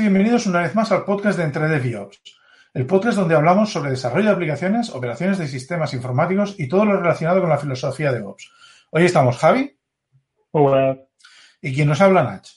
y bienvenidos una vez más al podcast de Entre DevOps, el podcast donde hablamos sobre desarrollo de aplicaciones, operaciones de sistemas informáticos y todo lo relacionado con la filosofía de DevOps. Hoy estamos Javi. Hola. Y quien nos habla Nach.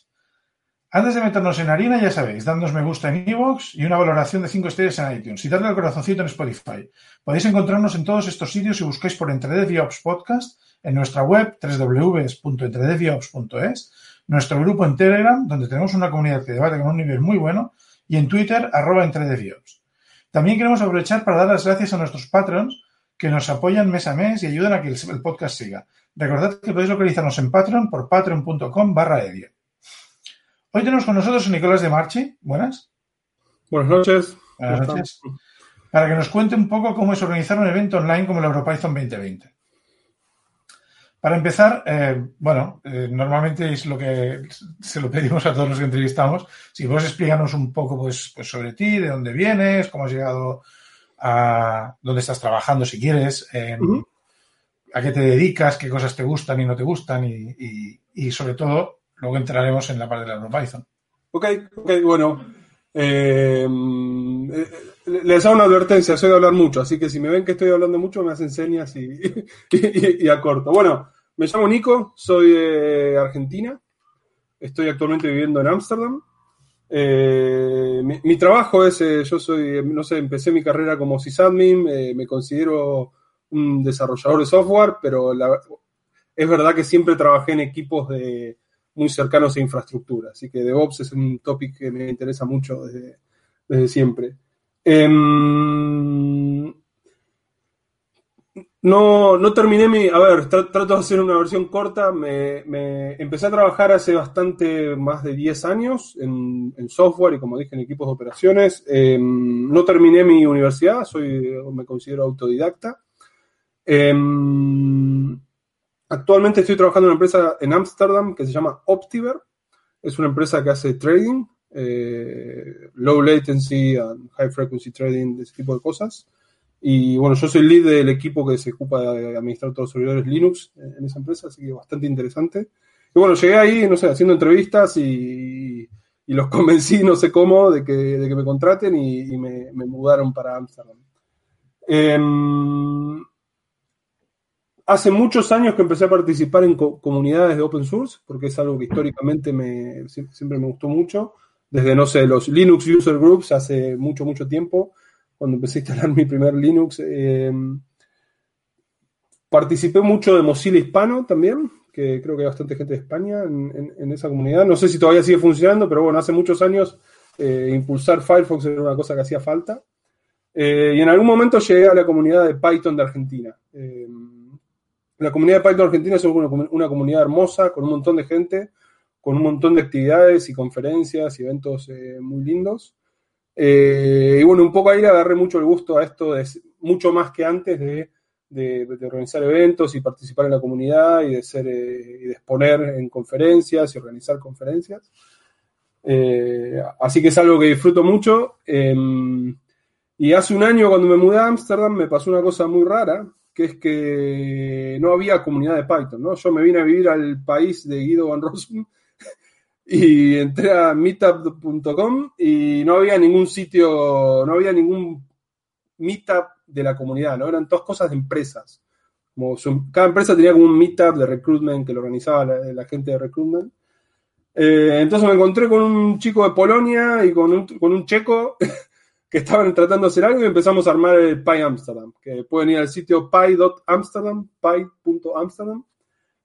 Antes de meternos en harina, ya sabéis, dándonos me gusta en iVoox y una valoración de 5 estrellas en iTunes y darle al corazoncito en Spotify. Podéis encontrarnos en todos estos sitios si buscáis por Entre DevOps Podcast, en nuestra web www.entredeviops.es, nuestro grupo en Telegram, donde tenemos una comunidad que debate con un nivel muy bueno, y en Twitter, arroba entredeviops. También queremos aprovechar para dar las gracias a nuestros patrons que nos apoyan mes a mes y ayudan a que el podcast siga. Recordad que podéis localizarnos en Patreon por patreon.com barra edio. Hoy tenemos con nosotros a Nicolás de Marchi. Buenas. Buenas noches. Buenas noches. Para que nos cuente un poco cómo es organizar un evento online como el EuroPython 2020. Para empezar, eh, bueno, eh, normalmente es lo que se lo pedimos a todos los que entrevistamos. Si vos explícanos un poco pues, pues sobre ti, de dónde vienes, cómo has llegado a dónde estás trabajando, si quieres, eh, uh -huh. a qué te dedicas, qué cosas te gustan y no te gustan y, y, y sobre todo Luego entraremos en la parte de la Python. Ok, ok, bueno. Eh, les hago una advertencia, soy de hablar mucho, así que si me ven que estoy hablando mucho, me hacen señas y, y, y acorto. Bueno, me llamo Nico, soy de Argentina, estoy actualmente viviendo en Ámsterdam. Eh, mi, trabajo es, eh, yo soy, no sé, empecé mi carrera como sysadmin, eh, me considero un desarrollador de software, pero la, es verdad que siempre trabajé en equipos de, muy cercanos a infraestructura. Así que DevOps es un topic que me interesa mucho desde siempre. Eh, no, no terminé mi. A ver, tra trato de hacer una versión corta. Me, empecé a trabajar hace bastante más de 10 años en, software y, como dije, en equipos de operaciones. Eh, no terminé mi universidad, soy, me considero autodidacta. Eh, Actualmente estoy trabajando en una empresa en Ámsterdam que se llama Optiver. Es una empresa que hace trading, eh, low latency and high frequency trading, ese tipo de cosas. Y bueno, yo soy lead del equipo que se ocupa de administrar todos los servidores Linux en esa empresa, así que bastante interesante. Y bueno, llegué ahí, no sé, haciendo entrevistas y, y los convencí, no sé cómo, de que, de que me contraten y, me, mudaron para Ámsterdam. Eh, hace muchos años que empecé a participar en co comunidades de open source, porque es algo que históricamente me, siempre me gustó mucho. Desde, no sé, los Linux User Groups hace mucho, mucho tiempo, cuando empecé a instalar mi primer Linux. Eh, participé mucho de Mozilla Hispano también, que creo que hay bastante gente de España en, esa comunidad. No sé si todavía sigue funcionando, pero bueno, hace muchos años eh, impulsar Firefox era una cosa que hacía falta. Eh, y en algún momento llegué a la comunidad de Python de Argentina. Eh, la comunidad de Python Argentina es una, comunidad hermosa, con un montón de gente, con un montón de actividades y conferencias y eventos eh, muy lindos. Eh, y bueno, un poco ahí le agarré mucho el gusto a esto, de, mucho más que antes de, de, de, organizar eventos y participar en la comunidad y de, ser, eh, y de exponer en conferencias y organizar conferencias. Eh, así que es algo que disfruto mucho. Em, y hace un año cuando me mudé a Ámsterdam me pasó una cosa muy rara, que es que no había comunidad de Python, ¿no? Yo me vine a vivir al país de Guido Van Rossum y entré a meetup.com y no había ningún sitio, no había ningún meetup de la comunidad, ¿no? Eran todas cosas de empresas. Como cada empresa tenía como un meetup de recruitment que lo organizaba la, la gente de recruitment. Eh, entonces me encontré con un chico de Polonia y con un, con un checo que estaban tratando de hacer algo y empezamos a armar el Pi Amsterdam, que pueden ir al sitio pi.amsterdam, pi.amsterdam.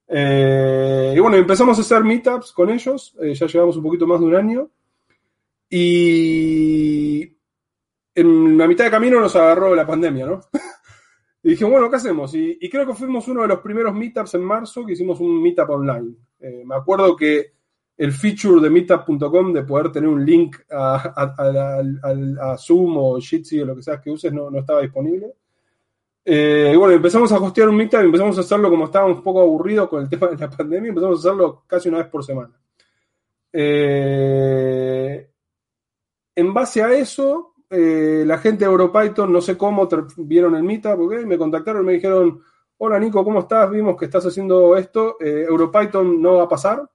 Eh, y bueno, empezamos a hacer meetups con ellos, eh, ya llevamos un poquito más de un año. Y en la mitad de camino nos agarró la pandemia, ¿no? y dije, bueno, ¿qué hacemos? Y, creo que fuimos uno de los primeros meetups en marzo que hicimos un meetup online. Eh, me acuerdo que el feature de meetup.com de poder tener un link a, a, Zoom o Jitsi o lo que sea que uses no, no estaba disponible. Eh, bueno, empezamos a hostear un meetup y empezamos a hacerlo como estábamos un poco aburridos con el tema de la pandemia, empezamos a hacerlo casi una vez por semana. Eh, en base a eso, eh, la gente de EuroPython, no sé cómo, vieron el meetup, okay, me contactaron y me dijeron, hola Nico, ¿cómo estás? Vimos que estás haciendo esto, EuroPython no va a pasar,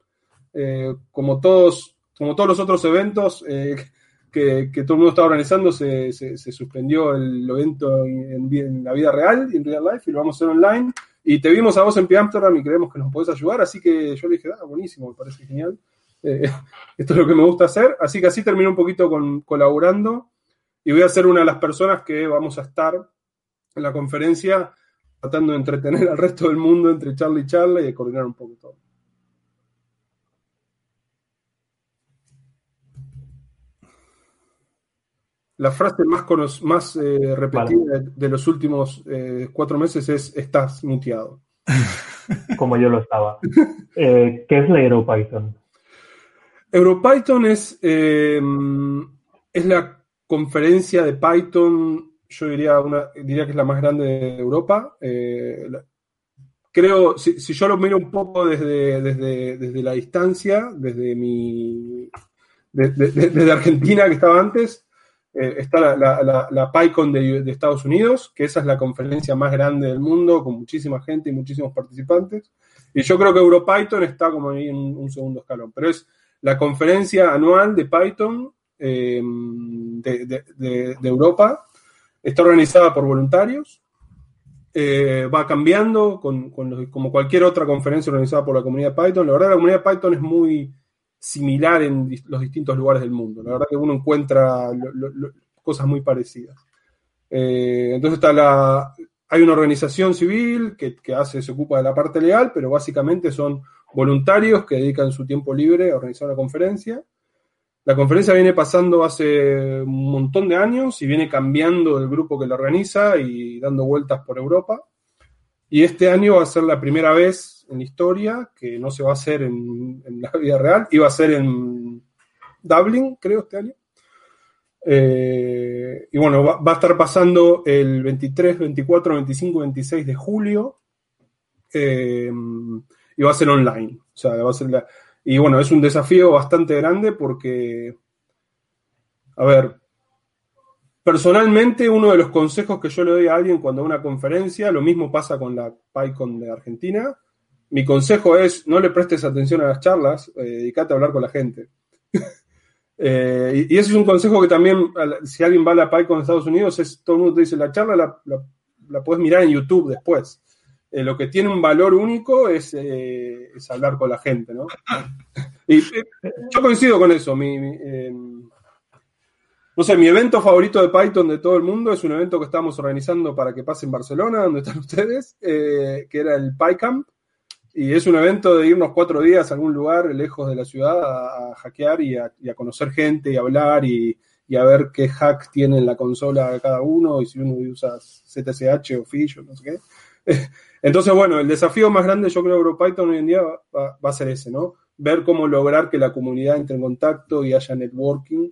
como todos como todos los otros eventos que, todo el mundo estaba organizando, se, suspendió el evento en, la vida real, en real life, y lo vamos a hacer online. Y te vimos a vos en Amsterdam y creemos que nos podés ayudar, así que yo le dije, ah, buenísimo, me parece genial. Eh, esto es lo que me gusta hacer. Así que así termino un poquito con, colaborando y voy a ser una de las personas que vamos a estar en la conferencia tratando de entretener al resto del mundo entre charla y charla y de coordinar un poco todo. La frase más, más eh, repetida de, los últimos eh, cuatro meses es estás muteado. Como yo lo estaba. Eh, ¿Qué es la EuroPython? EuroPython es, es la conferencia de Python, yo diría, una, diría que es la más grande de Europa. creo, si, yo lo miro un poco desde, desde, la distancia, desde mi desde Argentina que estaba antes, eh, está la, PyCon de, Estados Unidos, que esa es la conferencia más grande del mundo, con muchísima gente y muchísimos participantes. Y yo creo que EuroPython está como ahí en un segundo escalón, pero es la conferencia anual de Python em, de, Europa. Está organizada por voluntarios. Eh, va cambiando con, como cualquier otra conferencia organizada por la comunidad Python. La verdad, la comunidad Python es muy, similar en los distintos lugares del mundo. La verdad que uno encuentra cosas muy parecidas. Eh, entonces está la, hay una organización civil que, se ocupa de la parte legal, pero básicamente son voluntarios que dedican su tiempo libre a organizar la conferencia. La conferencia viene pasando hace un montón de años y viene cambiando el grupo que la organiza y dando vueltas por Europa. Y este año va a ser la primera vez en la historia, que no se va a hacer en, la vida real, iba a ser en Dublin, creo, este año. Eh, y bueno, va, a estar pasando el 23, 24, 25, 26 de julio. Eh, y va a ser online. O sea, va a ser y bueno, es un desafío bastante grande porque, a ver, personalmente uno de los consejos que yo le doy a alguien cuando a una conferencia, lo mismo pasa con la PyCon de Argentina, mi consejo es no le prestes atención a las charlas, eh, dedícate a hablar con la gente. Eh, y, ese es un consejo que también, si alguien va a la PyCon Estados Unidos, es todo el mundo te dice, la charla la, puedes mirar en YouTube después. Eh, lo que tiene un valor único es, hablar con la gente, ¿no? y yo coincido con eso. Em, no sé, mi evento favorito de Python de todo el mundo es un evento que estamos organizando para que pase en Barcelona, donde están ustedes, que era el PyCamp. Y es un evento de irnos cuatro días a algún lugar lejos de la ciudad a, hackear y a, conocer gente y hablar y, a ver qué hack tiene en la consola cada uno y si uno usa ZSH o Fish o no sé qué. Entonces, bueno, el desafío más grande yo creo que EuroPython hoy en día va, a ser ese, ¿no? Ver cómo lograr que la comunidad entre en contacto y haya networking.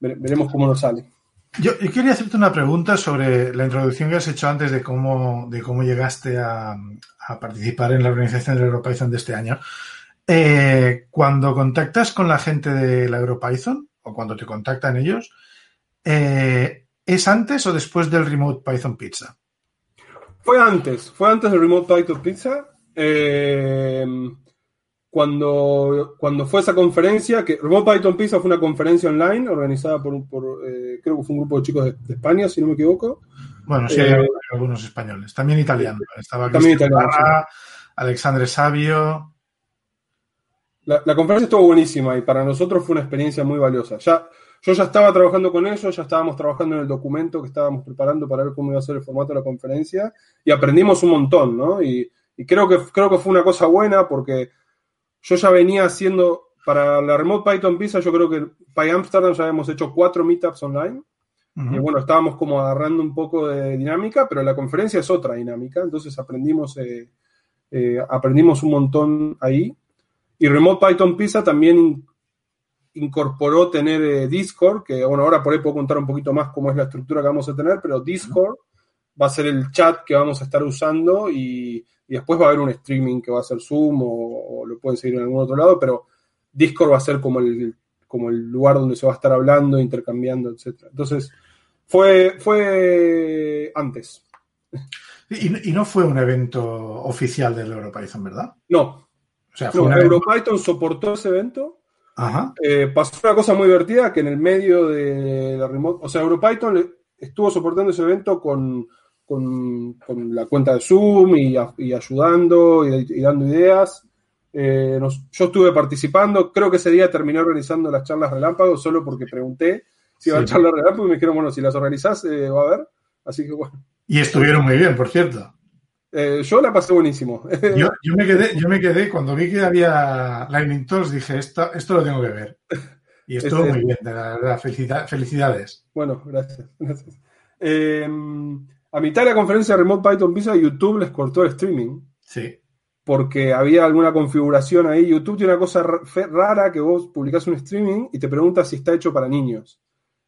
Veremos cómo nos sale. Yo, quería hacerte una pregunta sobre la introducción que has hecho antes de cómo, de cómo llegaste a, participar en la organización de la EuroPython de este año. Eh, cuando contactas con la gente de la EuroPython, o cuando te contactan ellos, eh, ¿es antes o después del Remote Python Pizza? Fue antes, fue antes del Remote Python Pizza. Eh, cuando, cuando fue esa conferencia, que Remote Python Pizza fue una conferencia online organizada por, eh, creo que fue un grupo de chicos de, España, si no me equivoco. Bueno, sí, hay eh, algunos españoles, también italianos. Estaba también italiano, Alexandre Sabio. La, conferencia estuvo buenísima y para nosotros fue una experiencia muy valiosa. Ya, yo ya estaba trabajando con ellos, ya estábamos trabajando en el documento que estábamos preparando para ver cómo iba a ser el formato de la conferencia y aprendimos un montón, ¿no? Y, y creo, que, creo que fue una cosa buena porque yo ya venía haciendo, para la Remote Python Pizza, yo creo que para Amsterdam ya habíamos hecho cuatro meetups online. Y bueno, estábamos como agarrando un poco de dinámica, pero la conferencia es otra dinámica, entonces aprendimos, eh, eh, aprendimos un montón ahí. Y Remote Python Pizza también incorporó tener eh, Discord, que bueno, ahora por ahí puedo contar un poquito más cómo es la estructura que vamos a tener, pero Discord va a ser el chat que vamos a estar usando y y después va a haber un streaming que va a ser Zoom o, lo pueden seguir en algún otro lado, pero Discord va a ser como el, como el lugar donde se va a estar hablando, intercambiando, etc. Entonces, fue, fue antes. Y, no fue un evento oficial del EuroPython, ¿verdad? No. O sea, fue no, EuroPython soportó ese evento. Ajá. Eh, pasó una cosa muy divertida que en el medio de la remote, o sea, EuroPython estuvo soportando ese evento con, con- con la cuenta de Zoom y, a- y ayudando y, y dando ideas. Eh, nos- yo estuve participando, creo que ese día terminé organizando las charlas relámpago solo porque pregunté si iba a charlas relámpago y me dijeron, bueno, si las organizás eh, va a haber. Así que bueno, Y estuvieron muy bien, por cierto. Eh, yo la pasé buenísimo. Yo, yo me quedé, yo me quedé, cuando vi que había Lightning Talks, dije, esto, esto lo tengo que ver. Y estuvo Ese- muy bien, de la verdad. felicita- felicidades. Bueno, gracias. gracias. Eh, a mitad de la conferencia de Remote Python Pizza, YouTube les cortó el streaming Sí. porque había alguna configuración ahí. YouTube tiene una cosa rara que vos publicás un streaming y te pregunta si está hecho para niños.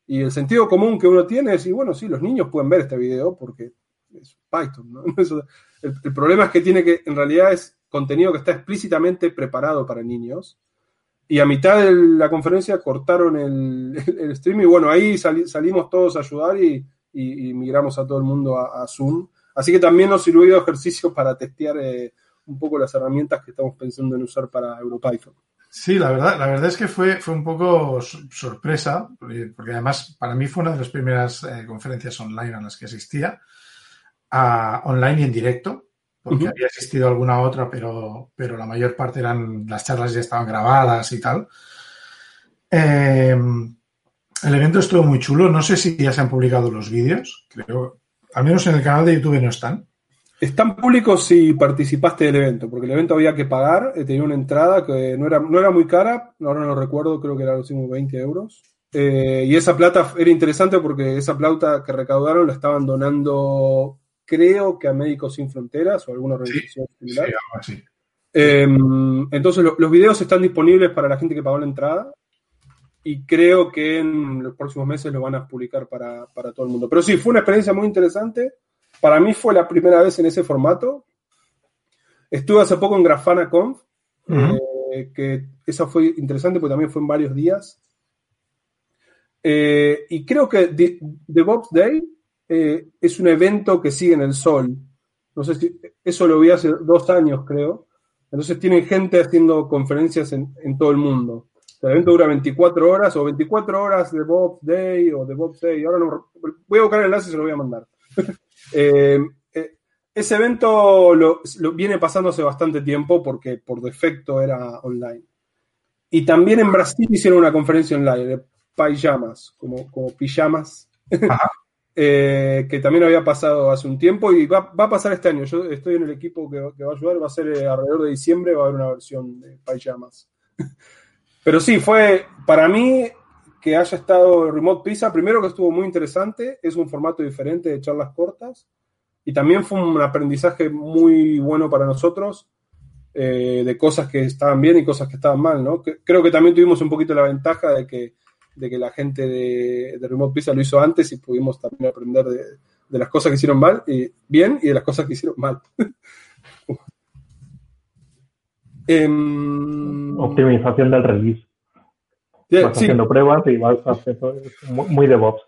Y el sentido común que uno tiene es, y bueno, sí, los niños pueden ver este video porque es Python, ¿no? El, el problema es que tiene que, en realidad es contenido que está explícitamente preparado para niños. Y a mitad de la conferencia cortaron el, el, el stream y bueno, ahí sali- salimos todos a ayudar y, y- y migramos a todo el mundo a, a Zoom. Así que también nos sirvió de ejercicio para testear eh, un poco las herramientas que estamos pensando en usar para EuroPython. Sí, la verdad, la verdad es que fue, fue un poco so- sorpresa, porque porque además para mí fue una de las primeras eh, conferencias online a las que asistía, a- online y en directo, porque había asistido a alguna otra, pero, pero la mayor parte eran, las charlas ya estaban grabadas y tal. Eh, el evento estuvo muy chulo, no sé si ya se han publicado los vídeos, creo, al menos en el canal de YouTube no están. Están públicos si participaste del evento, porque el evento había que pagar, eh, tenía una entrada que no era, no era muy cara, ahora no lo recuerdo, creo que era los mismos 20 euros. Eh, y esa plata era interesante porque esa plata que recaudaron la estaban donando, creo que a Médicos Sin Fronteras o alguna organización Sí, similar. algo así. Eh, entonces lo- los videos están disponibles para la gente que pagó la entrada y creo que en los próximos meses lo van a publicar para, para todo el mundo. Pero sí, fue una experiencia muy interesante. Para mí fue la primera vez en ese formato. Estuve hace poco en Grafana Conf, Ujú. eh, que esa fue interesante porque también fue en varios días. Eh, y creo que The, DevOps Day eh, es un evento que sigue en el sol. No sé si eso lo vi hace dos años, creo. Entonces tienen gente haciendo conferencias en, en todo el mundo. El evento dura 24 horas o 24 horas de DevOps Day o DevOps Day. Ahora no, voy a buscar el enlace y se lo voy a mandar. Eh, eh, ese evento lo, lo viene pasando hace bastante tiempo porque por defecto era online. Y también en Brasil hicieron una conferencia online de pijamas, como, como pijamas, eh, que también había pasado hace un tiempo y va, va a pasar este año. Yo estoy en el equipo que, que va a ayudar, va a ser eh, alrededor de diciembre, va a haber una versión de pijamas. Pero sí, fue para mí que haya estado Remote Pizza, primero que estuvo muy interesante, es un formato diferente de charlas cortas y también fue un aprendizaje muy bueno para nosotros eh, de cosas que estaban bien y cosas que estaban mal, ¿no? Creo que también tuvimos un poquito la ventaja de que, de que la gente de, de Remote Pizza lo hizo antes y pudimos también aprender de, de las cosas que hicieron mal y bien y de las cosas que hicieron mal. Em, Optimización del release. yeah, Vas sí, haciendo pruebas y vas haciendo muy, muy DevOps.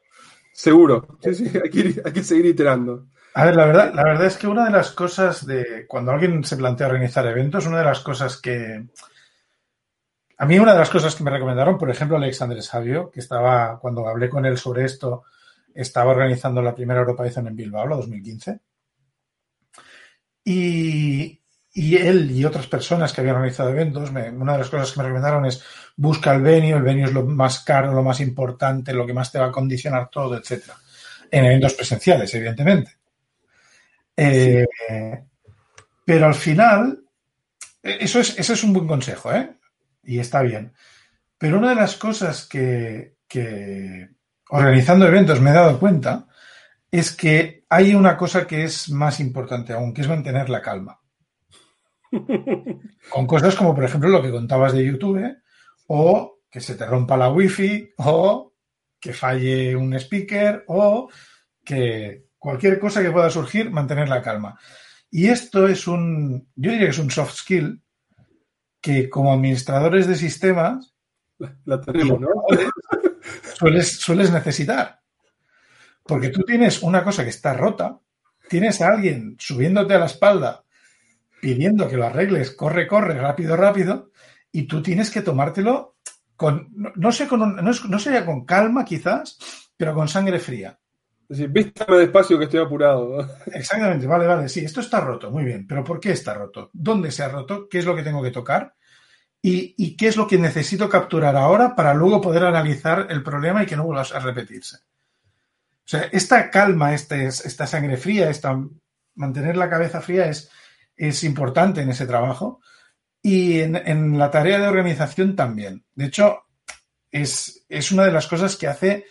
seguro. Sí, sí, hay que, hay que seguir iterando. A ver, la verdad, la verdad es que una de las cosas de cuando alguien se plantea organizar eventos, una de las cosas que a mí una de las cosas que me recomendaron, por ejemplo, Alexander Sabio, que estaba cuando hablé con él sobre esto, estaba organizando la primera EuroPython en Bilbao, la 2015. Y, y él y otras personas que habían organizado eventos, una de las cosas que me recomendaron es busca el venue, el venue es lo más caro, lo más importante, lo que más te va a condicionar todo, etcétera. En eventos presenciales, evidentemente. Eh, Pero al final, eh, eso es, es un buen consejo, ¿eh? Y está bien. Pero una de las cosas que, que organizando eventos me he dado cuenta es que hay una cosa que es más importante aún, que es mantener la calma. Con cosas como, por ejemplo, lo que contabas de YouTube, o que se te rompa la wifi, o que falle un speaker, o que cualquier cosa que pueda surgir, mantener la calma. Y esto es un, yo diría que es un soft skill que como administradores de sistemas La tenemos, ¿no? sueles, sueles necesitar. Porque tú tienes una cosa que está rota, tienes a alguien subiéndote a la espalda, pidiendo que lo arregles, corre, corre, rápido, rápido, y tú tienes que tomártelo con, no, sé, con no, no sería con calma quizás, pero con sangre fría. Es decir, vístame despacio que estoy apurado. Exactamente, vale, vale, sí, esto está roto, muy bien, pero ¿por qué está roto? ¿Dónde se ha roto? ¿Qué es lo que tengo que tocar? ¿Y, y qué es lo que necesito capturar ahora para luego poder analizar el problema y que no vuelva a repetirse? O sea, esta calma, este, esta sangre fría, esta, mantener la cabeza fría es, es importante en ese trabajo y en, en, la tarea de organización también. De hecho, es, es una de las cosas que hace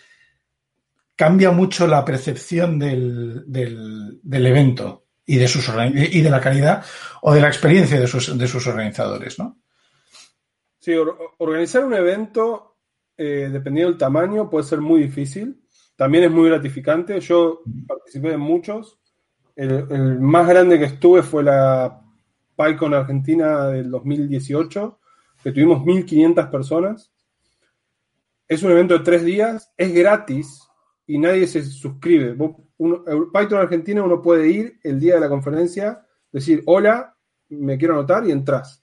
cambia mucho la percepción del, del, del evento y de, sus, y de la calidad o de la experiencia de sus, de sus organizadores, ¿no? Sí, or, organizar un evento, eh, dependiendo del tamaño, puede ser muy difícil. También es muy gratificante. Yo participé de muchos. El, más grande que estuve fue la PyCon Argentina del 2018, que tuvimos 1.500 personas. Es un evento de tres días, es gratis, y nadie se suscribe. Uno, Python Argentina uno puede ir el día de la conferencia, decir, hola, me quiero anotar y entras.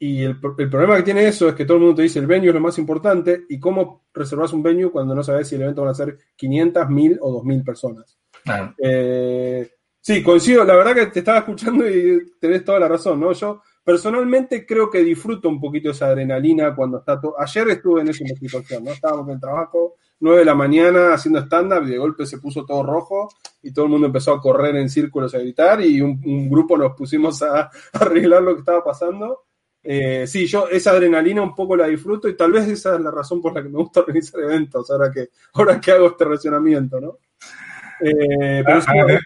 Y el, el, problema que tiene eso es que todo el mundo te dice el venue es lo más importante y cómo reservas un venue cuando no sabes si el evento van a ser 500, 1000 o 2000 personas. Eh, sí, coincido, la verdad que te estaba escuchando y tenés toda la razón, ¿no? Yo personalmente creo que disfruto un poquito esa adrenalina cuando está todo. Ayer estuve en esa situación, ¿no? Estábamos en el trabajo, 9 de la mañana haciendo stand-up y de golpe se puso todo rojo y todo el mundo empezó a correr en círculos a gritar y un, grupo nos pusimos a, a, arreglar lo que estaba pasando. Eh, sí, yo esa adrenalina un poco la disfruto y tal vez esa es la razón por la que me gusta organizar eventos ahora que, ahora que hago este racionamiento, ¿no? Eh, pero es que,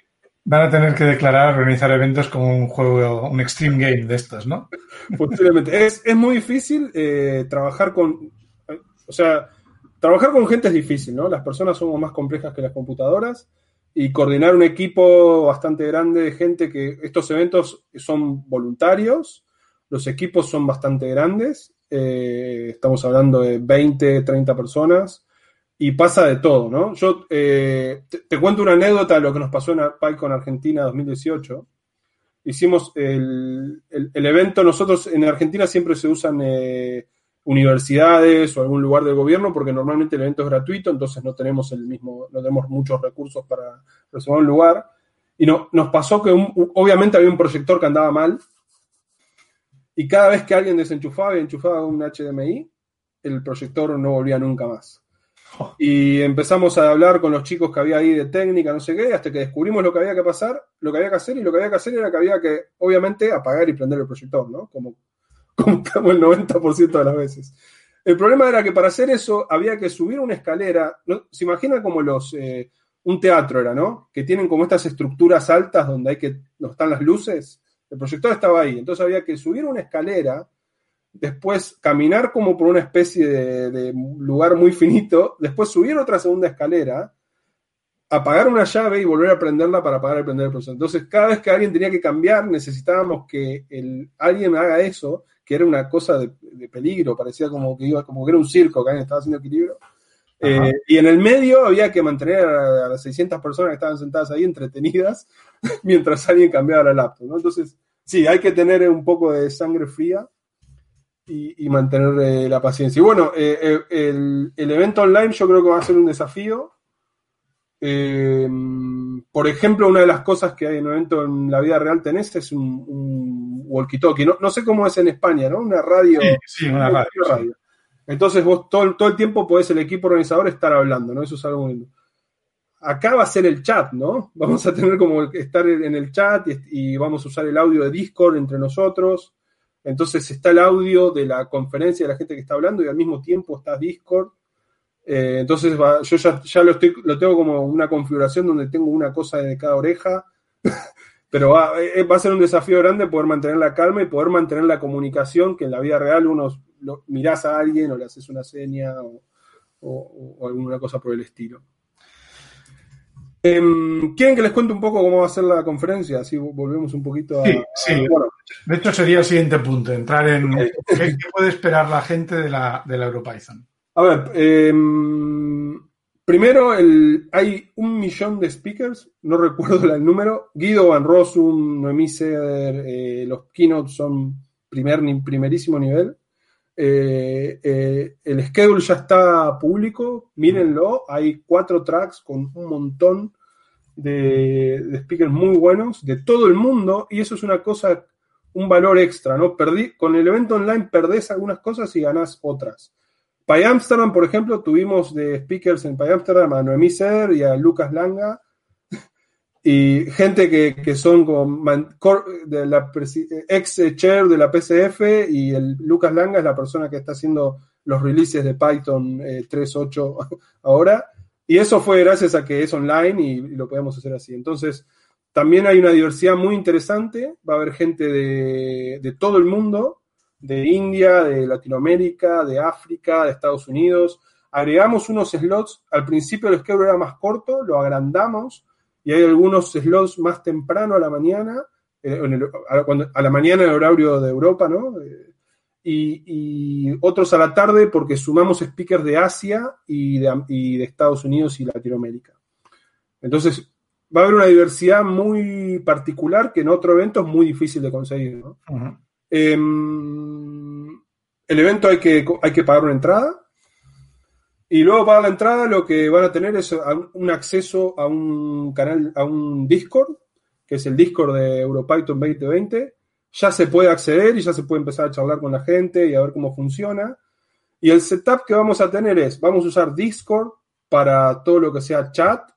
Van a tener que declarar organizar eventos como un juego, un extreme game de estos, ¿no? Posiblemente. Es, es muy difícil eh, trabajar con. O sea, trabajar con gente es difícil, ¿no? Las personas somos más complejas que las computadoras y coordinar un equipo bastante grande de gente que estos eventos son voluntarios, los equipos son bastante grandes, eh, estamos hablando de 20, 30 personas y pasa de todo, ¿no? Yo eh, te, cuento una anécdota de lo que nos pasó en PyCon Argentina 2018. Hicimos el, el, el, evento, nosotros en Argentina siempre se usan eh, universidades o algún lugar del gobierno porque normalmente el evento es gratuito, entonces no tenemos el mismo, no tenemos muchos recursos para reservar un lugar. Y no, nos pasó que un, obviamente había un proyector que andaba mal y cada vez que alguien desenchufaba y enchufaba un HDMI, el proyector no volvía nunca más. Y empezamos a hablar con los chicos que había ahí de técnica, no sé qué, hasta que descubrimos lo que había que pasar, lo que había que hacer, y lo que había que hacer era que había que, obviamente, apagar y prender el proyector, ¿no? Como, como, como el 90% de las veces. El problema era que para hacer eso había que subir una escalera, ¿no? se imagina como los, eh, un teatro era, ¿no? Que tienen como estas estructuras altas donde hay que, no están las luces, el proyector estaba ahí, entonces había que subir una escalera, después caminar como por una especie de, de, lugar muy finito, después subir otra segunda escalera, apagar una llave y volver a prenderla para apagar y prender el proceso. Entonces, cada vez que alguien tenía que cambiar, necesitábamos que el, alguien haga eso, que era una cosa de, de, peligro, parecía como que iba, como que era un circo que alguien estaba haciendo equilibrio. Eh, y en el medio había que mantener a, a, las 600 personas que estaban sentadas ahí entretenidas mientras alguien cambiaba la laptop. ¿no? Entonces, sí, hay que tener un poco de sangre fría y, y mantener eh, la paciencia. Y bueno, eh, eh, el, el, evento online yo creo que va a ser un desafío. Por ejemplo, una de las cosas que hay en un evento en la vida real tenés es un, un walkie-talkie. No, no, sé cómo es en España, ¿no? Una radio. Sí, sí una radio. radio. Sí. Entonces vos todo, todo, el tiempo podés el equipo organizador estar hablando, ¿no? Eso es algo muy... Acá va a ser el chat, ¿no? Vamos a tener como estar en el chat y, y vamos a usar el audio de Discord entre nosotros. Entonces está el audio de la conferencia de la gente que está hablando y al mismo tiempo está Discord. Eh, entonces va, yo ya, lo, estoy, lo, tengo como una configuración donde tengo una cosa de cada oreja. Pero va, eh, va, a ser un desafío grande poder mantener la calma y poder mantener la comunicación, que en la vida real uno lo, mirás a alguien o le haces una seña o alguna cosa por el estilo. Eh, ¿Quieren que les cuente un poco cómo va a ser la conferencia? Así volvemos un poquito a. Sí, sí. Bueno. De hecho, sería el siguiente punto: entrar en. Okay. ¿Qué, puede esperar la gente de la, de la EuroPython? A ver, eh, primero, el, hay un millón de speakers, no recuerdo el número. Guido Van Rossum, Noemí Seder, eh, los keynotes son primer, primerísimo nivel. Eh, eh, el schedule ya está público, mírenlo, hay cuatro tracks con un montón de, speakers muy buenos de todo el mundo y eso es una cosa, un valor extra, ¿no? Perdí, con el evento online perdés algunas cosas y ganás otras. Py Amsterdam, por ejemplo, tuvimos de speakers en Py Amsterdam a Noemí Ser y a Lucas Langa y gente que, que son como de la ex chair de la PCF y el Lucas Langa es la persona que está haciendo los releases de Python eh, 3.8 ahora. Y eso fue gracias a que es online y, lo podemos hacer así. Entonces, también hay una diversidad muy interesante. Va a haber gente de, de todo el mundo, de India, de Latinoamérica, de África, de Estados Unidos. Agregamos unos slots. Al principio el schedule era más corto, lo agrandamos y hay algunos slots más temprano a la mañana, eh, el, a, cuando, a, la mañana en el horario de Europa, ¿no? Eh, y, y, otros a la tarde porque sumamos speakers de Asia y de, y de, Estados Unidos y Latinoamérica. Entonces, va a haber una diversidad muy particular que en otro evento es muy difícil de conseguir, ¿no? Uh -huh. eh, el evento hay que, hay que pagar una entrada, y luego para la entrada lo que van a tener es un acceso a un canal, a un Discord, que es el Discord de EuroPython 2020. Ya se puede acceder y ya se puede empezar a charlar con la gente y a ver cómo funciona. Y el setup que vamos a tener es, vamos a usar Discord para todo lo que sea chat.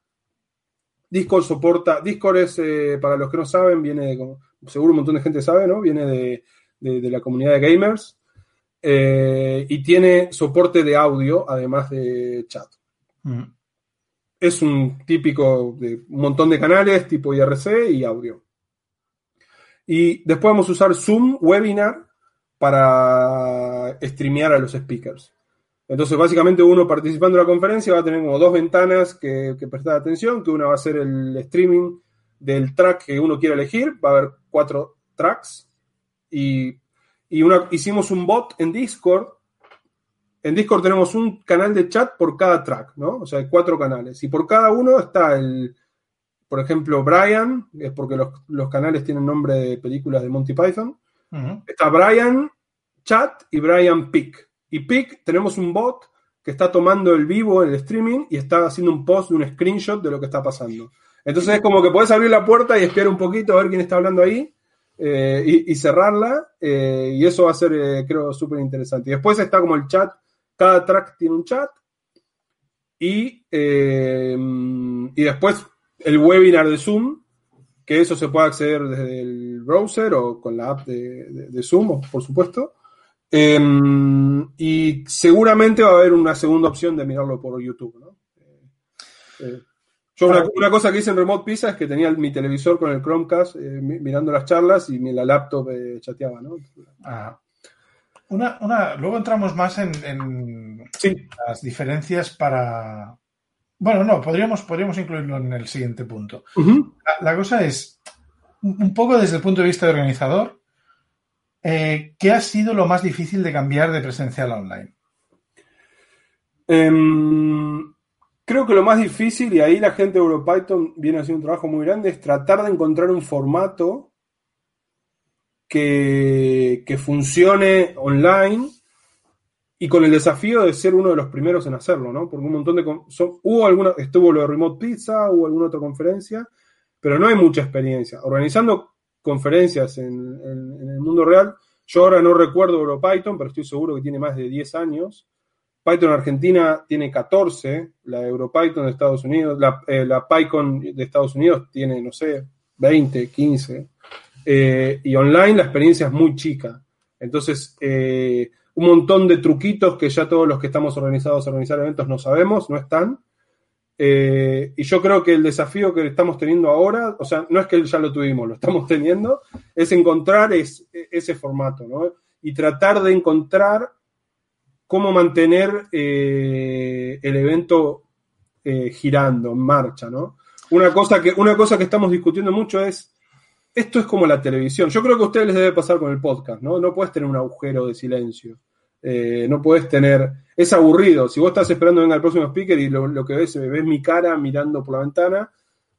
Discord soporta, Discord es, eh, para los que no saben, viene de, seguro un montón de gente sabe, ¿no? Viene de, de, de la comunidad de gamers. Eh, y tiene soporte de audio además de chat. Mm. Es un típico de un montón de canales tipo IRC y audio. Y después vamos a usar Zoom Webinar para streamear a los speakers. Entonces, básicamente, uno participando en la conferencia va a tener como dos ventanas que, que prestar atención, que una va a ser el streaming del track que uno quiera elegir, va a haber cuatro tracks y y una, hicimos un bot en Discord. En Discord tenemos un canal de chat por cada track, ¿no? O sea, hay cuatro canales. Y por cada uno está el, por ejemplo, Brian, es porque los, los canales tienen nombre de películas de Monty Python. Uh -huh. Está Brian Chat y Brian Pick. Y Pick tenemos un bot que está tomando el vivo en el streaming y está haciendo un post de un screenshot de lo que está pasando. Entonces es como que puedes abrir la puerta y esperar un poquito a ver quién está hablando ahí eh, y, y, cerrarla, eh, y eso va a ser, eh, creo, súper interesante. Y después está como el chat, cada track tiene un chat, y, y después el webinar de Zoom, que eso se puede acceder desde el browser o con la app de, de, de Zoom, por supuesto. y seguramente va a haber una segunda opción de mirarlo por YouTube, ¿no? Yo una, una, cosa que hice en Remote Pizza es que tenía mi televisor con el Chromecast eh, mirando las charlas y la laptop eh, chateaba, ¿no? Ah. Una, una, luego entramos más en, en sí. las diferencias para... Bueno, no, podríamos, podríamos incluirlo en el siguiente punto. Uh -huh. la, la, cosa es, un poco desde el punto de vista de organizador, eh, ¿qué ha sido lo más difícil de cambiar de presencial a online? Um creo que lo más difícil, y ahí la gente de EuroPython viene haciendo un trabajo muy grande, es tratar de encontrar un formato que, que funcione online y con el desafío de ser uno de los primeros en hacerlo, ¿no? Porque un montón de... Hubo alguna, estuvo lo de Remote Pizza, hubo alguna otra conferencia, pero no hay mucha experiencia. Organizando conferencias en, en, en el mundo real, yo ahora no recuerdo EuroPython, pero estoy seguro que tiene más de 10 años. Python Argentina tiene 14, la EuroPython de Estados Unidos, la, eh, la PyCon de Estados Unidos tiene, no sé, 20, 15. Eh, y online la experiencia es muy chica. Entonces, eh, un montón de truquitos que ya todos los que estamos organizados a organizar eventos no sabemos, no están. Eh, y yo creo que el desafío que estamos teniendo ahora, o sea, no es que ya lo tuvimos, lo estamos teniendo, es encontrar es, ese formato, ¿no? Y tratar de encontrar cómo mantener eh, el evento eh, girando, en marcha, ¿no? Una cosa, que, una cosa que estamos discutiendo mucho es, esto es como la televisión. Yo creo que a ustedes les debe pasar con el podcast, ¿no? No puedes tener un agujero de silencio. Eh, no puedes tener... Es aburrido. Si vos estás esperando venga el próximo speaker y lo, que ves, ves mi cara mirando por la ventana,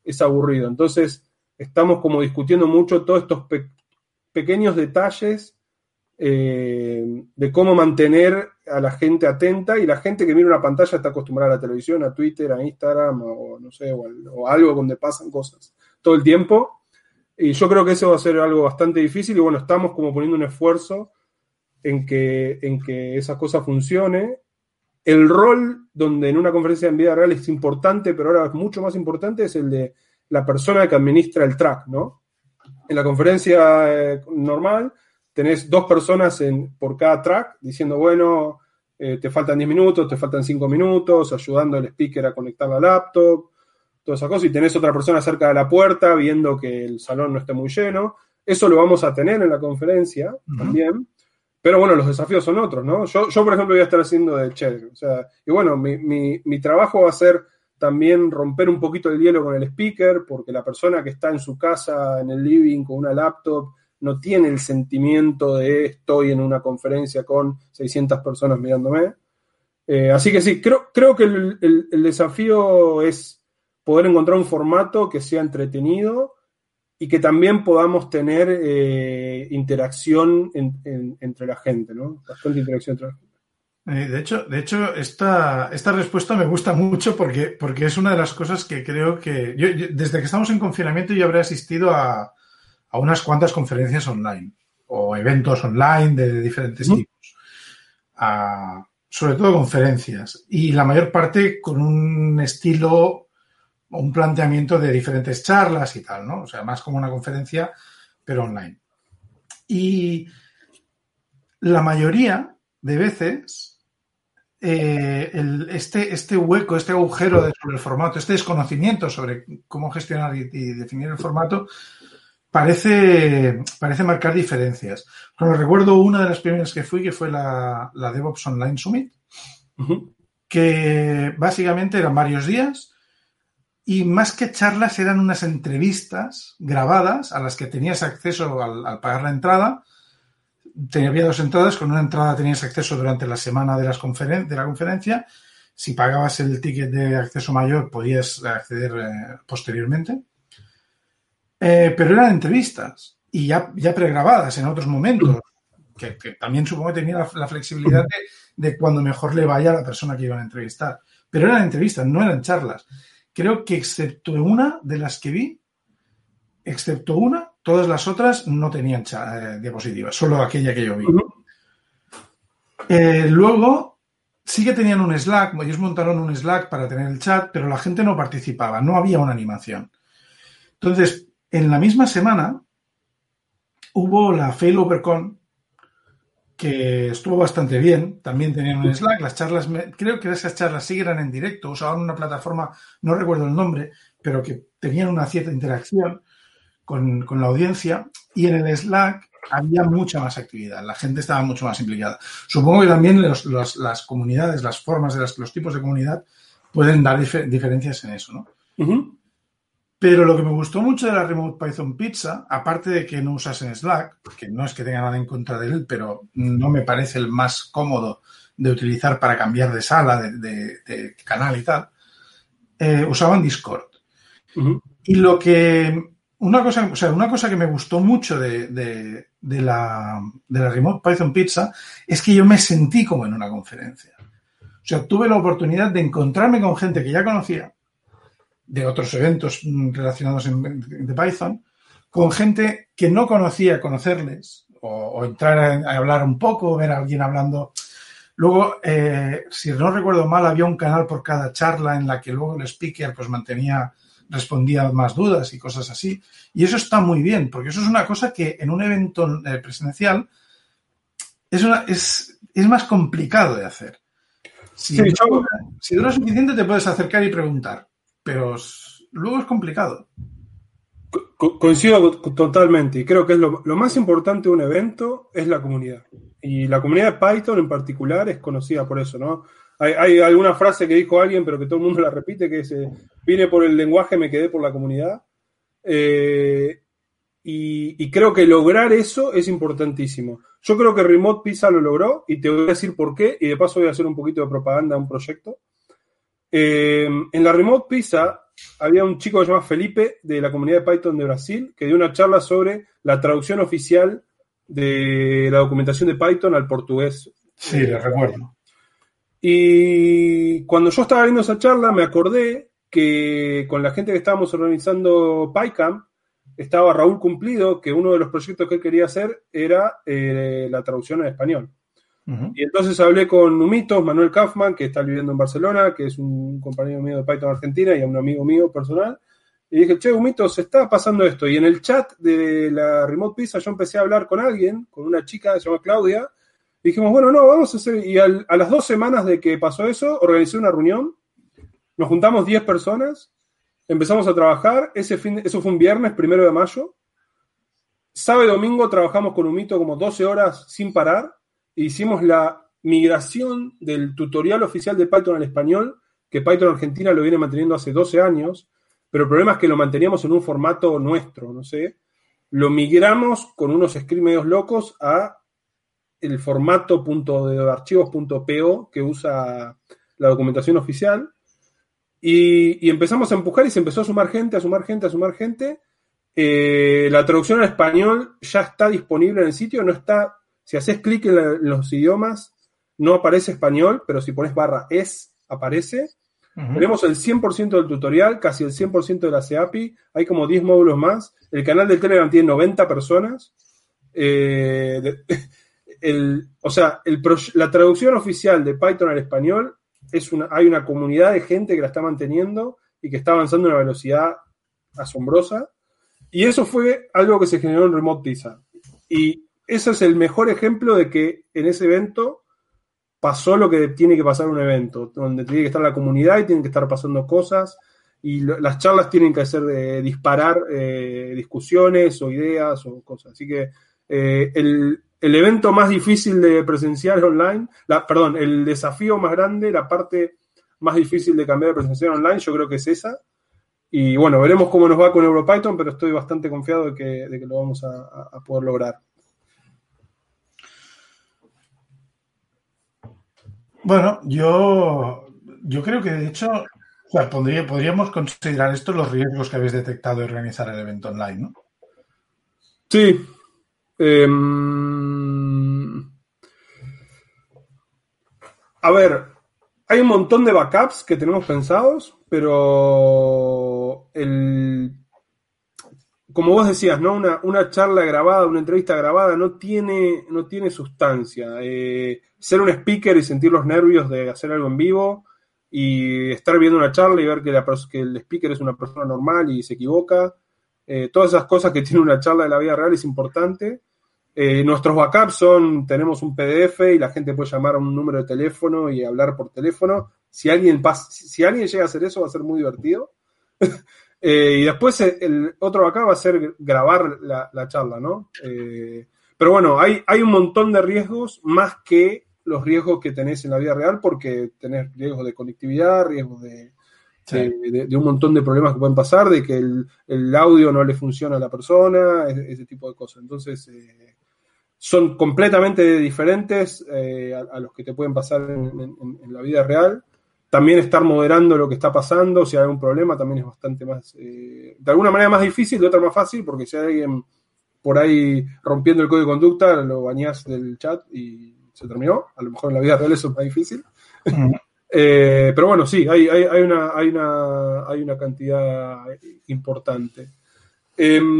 es aburrido. Entonces, estamos como discutiendo mucho todos estos pe pequeños detalles eh, de cómo mantener a la gente atenta y la gente que mira una pantalla está acostumbrada a la televisión, a Twitter, a Instagram o no sé, o algo donde pasan cosas todo el tiempo. Y yo creo que eso va a ser algo bastante difícil y bueno, estamos como poniendo un esfuerzo en que, en que esa cosa funcione. El rol donde en una conferencia en vida real es importante, pero ahora es mucho más importante, es el de la persona que administra el track, ¿no? En la conferencia eh, normal tenés dos personas en, por cada track diciendo, bueno, eh, te faltan 10 minutos, te faltan 5 minutos, ayudando al speaker a conectar la laptop, todas esas cosas, y tenés otra persona cerca de la puerta viendo que el salón no esté muy lleno. Eso lo vamos a tener en la conferencia también. Pero bueno, los desafíos son otros, ¿no? Yo, yo por ejemplo, voy a estar haciendo de cheddar. O sea, y bueno, mi, mi, mi, trabajo va a ser también romper un poquito el hielo con el speaker, porque la persona que está en su casa, en el living, con una laptop, no tiene el sentimiento de estoy en una conferencia con 600 personas mirándome. Eh, así que sí, creo, creo que el, el, el desafío es poder encontrar un formato que sea entretenido y que también podamos tener eh, interacción en, en, entre la gente, ¿no? Bastante interacción entre la gente. Eh, de hecho, de hecho esta, esta respuesta me gusta mucho porque, porque es una de las cosas que creo que... Yo, yo, desde que estamos en confinamiento yo habré asistido a, a, unas cuantas conferencias online o eventos online de, de diferentes tipos. A, sobre todo conferencias. Y la mayor parte con un estilo un planteamiento de diferentes charlas y tal, ¿no? O sea, más como una conferencia, pero online. Y la mayoría de veces, eh, el, este, este hueco, este agujero de, sobre el formato, este desconocimiento sobre cómo gestionar y, y definir el formato, parece, parece marcar diferencias. Pero recuerdo una de las primeras que fui, que fue la, la DevOps Online Summit, uh -huh. que básicamente eran varios días y más que charlas eran unas entrevistas grabadas a las que tenías acceso al, pagar la entrada. Tenía, había dos entradas, con una entrada tenías acceso durante la semana de, las conferen de la conferencia. Si pagabas el ticket de acceso mayor podías acceder eh, posteriormente. Eh, pero eran entrevistas y ya, ya pregrabadas en otros momentos, que, también supongo que tenía la, la flexibilidad de, de cuando mejor le vaya a la persona que iban a entrevistar. Pero eran entrevistas, no eran charlas creo que excepto una de las que vi, excepto una, todas las otras no tenían eh, diapositivas, solo aquella que yo vi. Eh, luego, sí que tenían un Slack, ellos montaron un Slack para tener el chat, pero la gente no participaba, no había una animación. Entonces, en la misma semana hubo la Failovercon, que estuvo bastante bien. También tenían un Slack. Las charlas, creo que esas charlas sí eran en directo, usaban una plataforma, no recuerdo el nombre, pero que tenían una cierta interacción con, con la audiencia. Y en el Slack había mucha más actividad, la gente estaba mucho más implicada. Supongo que también las comunidades, las formas de las, los tipos de comunidad pueden dar dif diferencias en eso, ¿no? Pero lo que me gustó mucho de la Remote Python Pizza, aparte de que no usas en Slack, que no es que tenga nada en contra de él, pero no me parece el más cómodo de utilizar para cambiar de sala, de, de, de canal y tal, eh, usaban Discord. Uh -huh. Y lo que. Una cosa, o sea, una cosa que me gustó mucho de, la, de la Remote Python Pizza es que yo me sentí como en una conferencia. O sea, tuve la oportunidad de encontrarme con gente que ya conocía de otros eventos relacionados en, de Python, con gente que no conocía conocerles, o, o entrar a, a, hablar un poco, ver a alguien hablando. Luego, eh, si no recuerdo mal, había un canal por cada charla en la que luego el speaker pues mantenía, respondía más dudas y cosas así. Y eso está muy bien, porque eso es una cosa que en un evento eh, presencial es, una, es, es más complicado de hacer. Si, sí, no, si dura suficiente, te puedes acercar y preguntar pero luego es complicado. Co coincido totalmente y creo que es lo, más importante de un evento es la comunidad. Y la comunidad de Python en particular es conocida por eso, ¿no? Hay, hay alguna frase que dijo alguien, pero que todo el mundo la repite, que es, eh, vine por el lenguaje, me quedé por la comunidad. Eh, y, y, creo que lograr eso es importantísimo. Yo creo que Remote Pizza lo logró y te voy a decir por qué, y de paso voy a hacer un poquito de propaganda a un proyecto. Eh, en la Remote Pizza había un chico que se llama Felipe de la comunidad de Python de Brasil que dio una charla sobre la traducción oficial de la documentación de Python al portugués. Sí, le recuerdo. Y cuando yo estaba viendo esa charla, me acordé que con la gente que estábamos organizando PyCamp, estaba Raúl Cumplido, que uno de los proyectos que él quería hacer era eh, la traducción en español. Y entonces hablé con Numitos, Manuel Kaufman, que está viviendo en Barcelona, que es un compañero mío de Python Argentina y un amigo mío personal. Y dije, che, Numitos, se está pasando esto. Y en el chat de la Remote Pizza yo empecé a hablar con alguien, con una chica que se llama Claudia. Y dijimos, bueno, no, vamos a hacer. Y a las dos semanas de que pasó eso, organicé una reunión. Nos juntamos 10 personas, empezamos a trabajar. Ese fin, eso fue un viernes, primero de mayo. Sábado y domingo trabajamos con Humito como 12 horas sin parar hicimos la migración del tutorial oficial de Python al español, que Python Argentina lo viene manteniendo hace 12 años, pero el problema es que lo manteníamos en un formato nuestro, no sé. Lo migramos con unos scripts medios locos a el formato punto de archivos.po que usa la documentación oficial. Y, empezamos a empujar y se empezó a sumar gente, a sumar gente, a sumar gente. Eh, la traducción al español ya está disponible en el sitio, no está si haces clic en, los idiomas, no aparece español, pero si pones barra es, aparece. Tenemos el 100% del tutorial, casi el 100% de la CAPI, hay como 10 módulos más. El canal del Telegram tiene 90 personas. Eh, o sea, la traducción oficial de Python al español, es una, hay una comunidad de gente que la está manteniendo y que está avanzando a una velocidad asombrosa. Y eso fue algo que se generó en Remote Pizza. Y ese es el mejor ejemplo de que en ese evento pasó lo que tiene que pasar en un evento, donde tiene que estar la comunidad y tienen que estar pasando cosas y las charlas tienen que ser de disparar eh, discusiones o ideas o cosas. Así que eh, el, evento más difícil de presenciar online, la, perdón, el desafío más grande, la parte más difícil de cambiar de presencial online, yo creo que es esa. Y bueno, veremos cómo nos va con EuroPython, pero estoy bastante confiado de que, lo vamos a poder lograr. Bueno, yo, yo creo que de hecho podríamos considerar esto los riesgos que habéis detectado de organizar el evento online, ¿no? Sí. Em, a ver, hay un montón de backups que tenemos pensados, pero el como vos decías, ¿no? Una, charla grabada, una entrevista grabada no tiene, no tiene sustancia. Eh, ser un speaker y sentir los nervios de hacer algo en vivo y estar viendo una charla y ver que, la, que el speaker es una persona normal y se equivoca. Eh, todas esas cosas que tiene una charla de la vida real es importante. Eh, nuestros backups son, tenemos un PDF y la gente puede llamar a un número de teléfono y hablar por teléfono. Si alguien, si alguien llega a hacer eso va a ser muy divertido. Eh, y después el otro acá va a ser grabar la, charla, ¿no? Eh, pero bueno, hay, hay un montón de riesgos más que los riesgos que tenés en la vida real, porque tenés riesgos de conectividad, riesgos de, de, un montón de problemas que pueden pasar, de que el, audio no le funciona a la persona, ese, tipo de cosas. Entonces, eh, son completamente diferentes a, los que te pueden pasar en la vida real. También estar moderando lo que está pasando, si hay algún problema, también es bastante más, eh, de alguna manera más difícil, de otra más fácil, porque si hay alguien por ahí rompiendo el código de conducta, lo bañás del chat y se terminó. A lo mejor en la vida real eso es más difícil. Eh, pero bueno, sí, hay, una, hay, una, hay una cantidad importante. Em,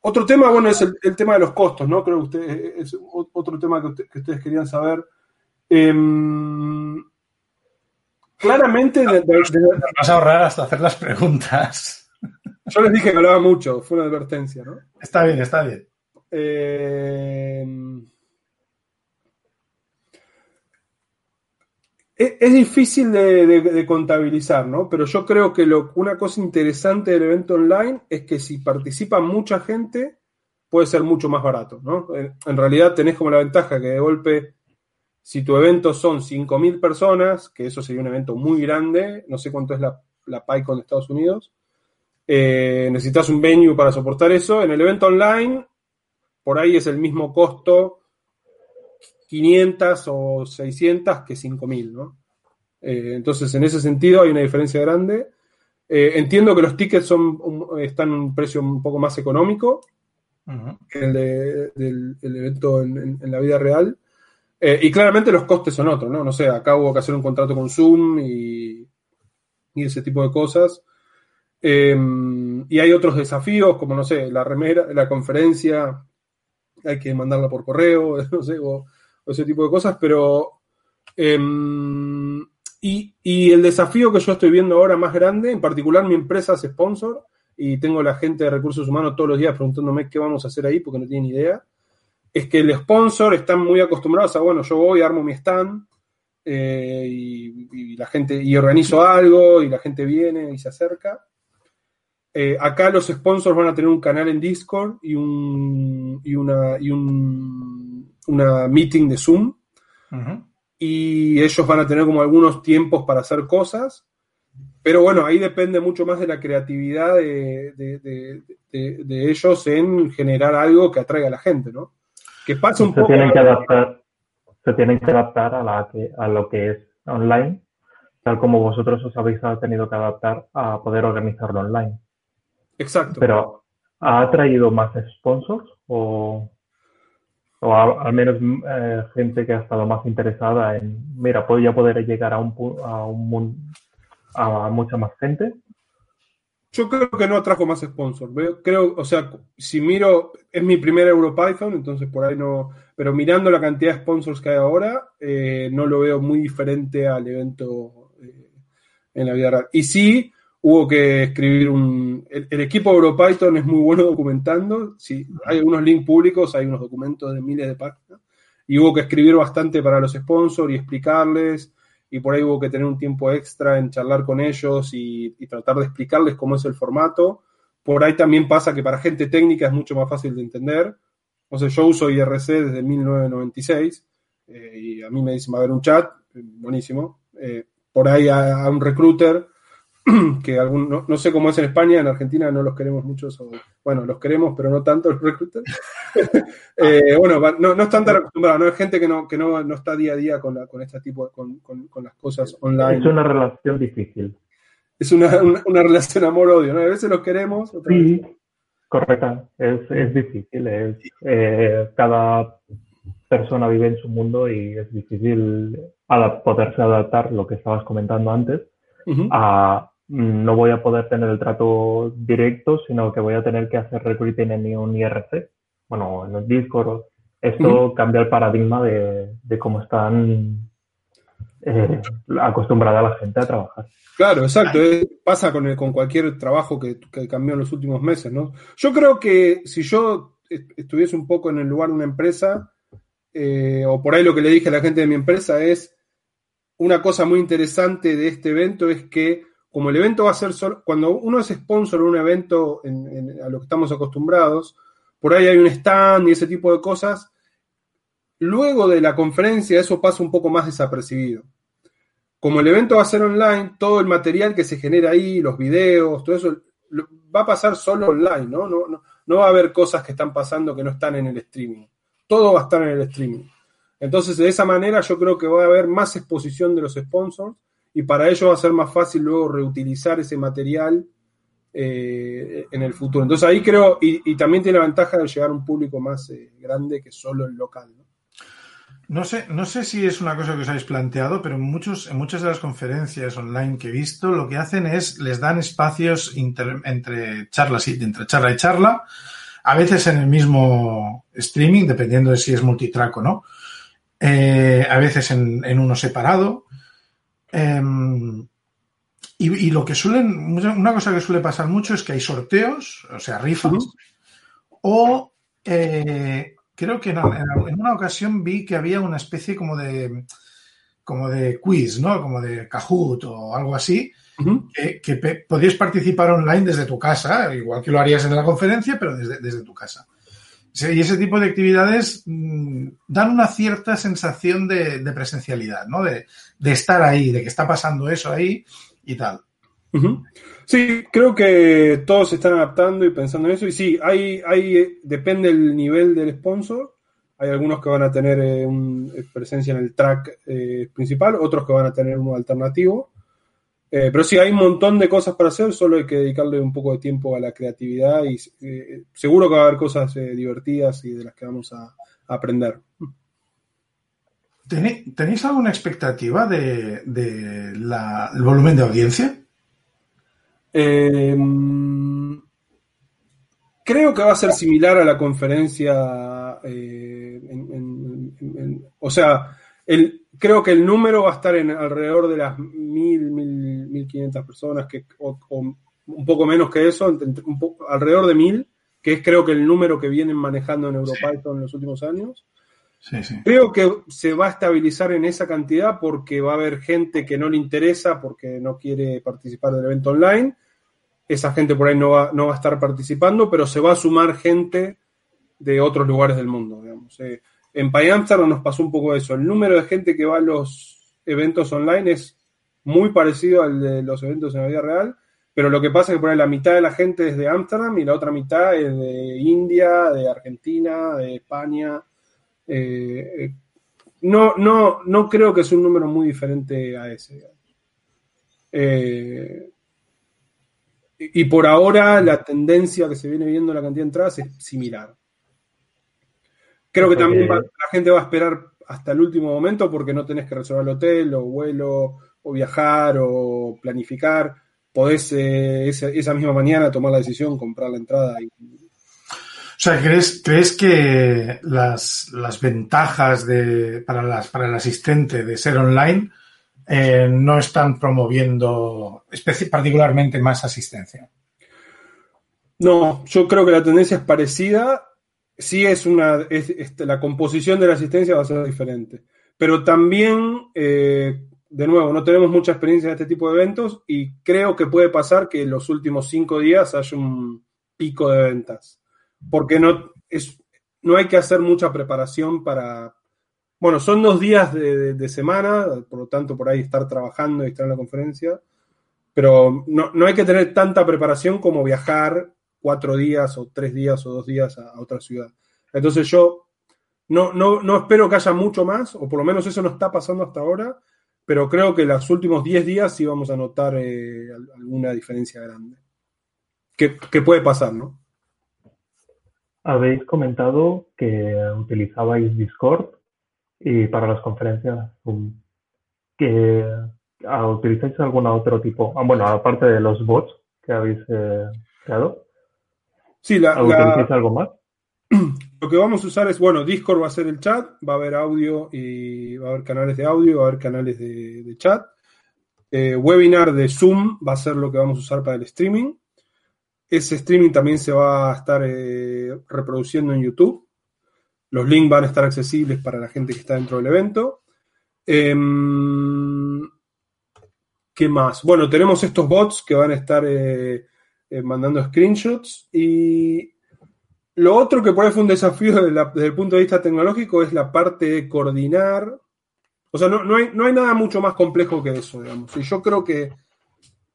otro tema, bueno, es el, tema de los costos, ¿no? Creo que ustedes, es otro tema que, que ustedes querían saber. Em, claramente. vas a ahorrar hasta hacer las preguntas. Yo les dije que hablaba mucho, fue una advertencia, ¿no? Está bien, está bien. Em, es, difícil de, contabilizar, ¿no? Pero yo creo que lo, una cosa interesante del evento online es que si participa mucha gente, puede ser mucho más barato, ¿no? En realidad tenés como la ventaja que de golpe si tu evento son 5.000 personas, que eso sería un evento muy grande, no sé cuánto es la, la PyCon de Estados Unidos, eh, necesitas un venue para soportar eso. En el evento online, por ahí es el mismo costo 500 o 600 que 5.000, ¿no? Eh, entonces, en ese sentido hay una diferencia grande. Eh, entiendo que los tickets son, están en un precio un poco más económico. que el, de- del el evento en, en- en la vida real. Eh, y claramente los costes son otros, ¿no? No sé, acá hubo que hacer un contrato con Zoom y, ese tipo de cosas. Eh, y hay otros desafíos, como, no sé, la remera, la conferencia, hay que mandarla por correo, no sé, o, o ese tipo de cosas, pero... em, y, y el desafío que yo estoy viendo ahora más grande, en particular mi empresa es sponsor y tengo la gente de recursos humanos todos los días preguntándome qué vamos a hacer ahí porque no tienen idea, es que el sponsor están muy acostumbrados a, bueno, yo voy, armo mi stand eh, y, y la gente, y organizo algo y la gente viene y se acerca. Eh, acá los sponsors van a tener un canal en Discord y un, y una, y un, una meeting de Zoom y ellos van a tener como algunos tiempos para hacer cosas, pero bueno, ahí depende mucho más de la creatividad de, de- de- de- de ellos en generar algo que atraiga a la gente, ¿no? Que pasa un se poco... tienen que adaptar, se tienen que adaptar a la que, a lo que es online, tal como vosotros os habéis tenido que adaptar a poder organizarlo online. Exacto. Pero ¿ha traído más sponsors o, o a- al menos eh, gente que ha estado más interesada en, mira, voy a poder llegar a un, a un a mucha más gente? Yo creo que no atrajo más sponsors. Creo, o sea, si miro, es mi primer EuroPython, entonces por ahí no. Pero mirando la cantidad de sponsors que hay ahora, eh, no lo veo muy diferente al evento eh, en la vida real. Y sí, hubo que escribir un. El, el equipo EuroPython es muy bueno documentando. Sí, hay algunos links públicos, hay unos documentos de miles de páginas. Y hubo que escribir bastante para los sponsors y explicarles y por ahí hubo que tener un tiempo extra en charlar con ellos y, tratar de explicarles cómo es el formato. Por ahí también pasa que para gente técnica es mucho más fácil de entender. O sea, yo uso IRC desde 1996 eh, y a mí me dicen va a haber un chat, eh, buenísimo. Eh, por ahí a un recruiter, que algún, no, no sé cómo es en España, en Argentina no los queremos muchos, bueno, los queremos, pero no tanto los recruiters. Eh, bueno, no, no están tan acostumbrados, no es gente que no, que no, no está día a día con, la, con este tipo, con, con, con las cosas online. Es una relación difícil. Es una, una, una relación amor-odio, ¿no? A veces los queremos, otras Sí, veces- correcta. Es, es difícil. Es, eh, cada persona vive en su mundo y es difícil adap- poderse adaptar, lo que estabas comentando antes, Ujú. a mm, no voy a poder tener el trato directo, sino que voy a tener que hacer recruiting en un IRC, bueno, en el Discord. Esto cambia el paradigma de, de cómo están eh, acostumbrada la gente a trabajar. Claro, exacto. eh, pasa con, el- con cualquier trabajo que, que cambió en los últimos meses, ¿no? Yo creo que si yo est- estuviese un poco en el lugar de una empresa, eh, o por ahí lo que le dije a la gente de mi empresa es, una cosa muy interesante de este evento es que como el evento va a ser solo, cuando uno es sponsor de un evento en- a lo que estamos acostumbrados, por ahí hay un stand y ese tipo de cosas, luego de la conferencia eso pasa un poco más desapercibido como el evento va a ser online, todo el material que se genera ahí, los videos, todo eso, va a pasar solo online, ¿no? No, no, no va a haber cosas que están pasando que no están en el streaming. Todo va a estar en el streaming. Entonces, de esa manera yo creo que va a haber más exposición de los sponsors y para ello va a ser más fácil luego reutilizar ese material eh, en el futuro. Entonces ahí creo, y, también tiene la ventaja de llegar a un público más eh, grande que solo el local. ¿no? No sé, no sé si es una cosa que os habéis planteado, pero en, muchos, en muchas de las conferencias online que he visto, lo que hacen es les dan espacios entre charlas y entre charla y charla, a veces en el mismo streaming, dependiendo de si es multitrack o no, eh, a veces en uno separado. Em, y, y lo que suelen, una cosa que suele pasar mucho es que hay sorteos, o sea, rifas, o eh, creo que en, una ocasión vi que había una especie como de como de quiz, ¿no? Como de Kahoot o algo así, que, que podías participar online desde tu casa, igual que lo harías en la conferencia, pero desde, desde tu casa. Y ese tipo de actividades mm, dan una cierta sensación de, presencialidad, ¿no? De, de estar ahí, de que está pasando eso ahí y tal. Sí, creo que todos se están adaptando y pensando en eso. Y sí, hay, hay, depende del nivel del sponsor. Hay algunos que van a tener eh, un- presencia en el track eh, principal, otros que van a tener uno alternativo. Eh, pero sí, hay un montón de cosas para hacer, solo hay que dedicarle un poco de tiempo a la creatividad y eh, seguro que va a haber cosas eh, divertidas y de las que vamos a, a aprender. ¿Tenéis alguna expectativa de, de la, el volumen de audiencia? Creo que va a ser similar a la conferencia. En, en, en, o sea, el, creo que el número va a estar en alrededor de las mil, mil, mil quinientas personas, que, o, o, un poco menos que eso, un poco, alrededor de mil, que es creo que el número que vienen manejando en EuroPython sí. en los últimos años. Sí, sí. Creo que se va a estabilizar en esa cantidad porque va a haber gente que no le interesa porque no quiere participar del evento online. Esa gente por ahí no va, no va a estar participando, pero se va a sumar gente de otros lugares del mundo. Digamos. Eh, en PyAmsterdam nos pasó un poco eso. El número de gente que va a los eventos online es muy parecido al de los eventos en la vida real, pero lo que pasa es que por ahí la mitad de la gente es de Ámsterdam y la otra mitad es de India, de Argentina, de España. Eh, no, no, no creo que es un número muy diferente a ese. Eh, y por ahora la tendencia que se viene viendo en la cantidad de entradas es similar. Creo que también va, la gente va a esperar hasta el último momento porque no tenés que reservar el hotel o vuelo o viajar o planificar. Podés eh, esa, esa, misma mañana tomar la decisión, comprar la entrada. Y... O sea, ¿crees, crees que las, las ventajas de, para, las, para el asistente de ser online eh, no están promoviendo particularmente más asistencia? No, yo creo que la tendencia es parecida sí es una, es, es, la composición de la asistencia va a ser diferente. Pero también, eh, de nuevo, no tenemos mucha experiencia en este tipo de eventos y creo que puede pasar que en los últimos cinco días haya un pico de ventas. Porque no, es, no hay que hacer mucha preparación para... Bueno, son dos días de, de, de semana, por lo tanto, por ahí estar trabajando y estar en la conferencia, pero no, no hay que tener tanta preparación como viajar cuatro días o tres días o dos días a, a otra ciudad. Entonces yo no, no, no, espero que haya mucho más, o por lo menos eso no está pasando hasta ahora, pero creo que los últimos diez días sí vamos a notar eh, alguna diferencia grande. Que, que, puede pasar, ¿no? Habéis comentado que utilizabais Discord y para las conferencias que ah, utilizáis algún otro tipo, ah, bueno, aparte de los bots que habéis eh, creado. Sí, la, ¿Utilizáis la, algo más? Lo que vamos a usar es, bueno, Discord va a ser el chat, va a haber audio y va a haber canales de audio, va a haber canales de, de chat. Eh, webinar de Zoom va a ser lo que vamos a usar para el streaming. Ese streaming también se va a estar eh, reproduciendo en YouTube. Los links van a estar accesibles para la gente que está dentro del evento. Eh, ¿Qué más? Bueno, tenemos estos bots que van a estar eh, eh, mandando screenshots. Y lo otro que por ahí fue un desafío desde, el punto de vista tecnológico es la parte de coordinar. O sea, no, no, hay, no hay nada mucho más complejo que eso, digamos. Y yo creo que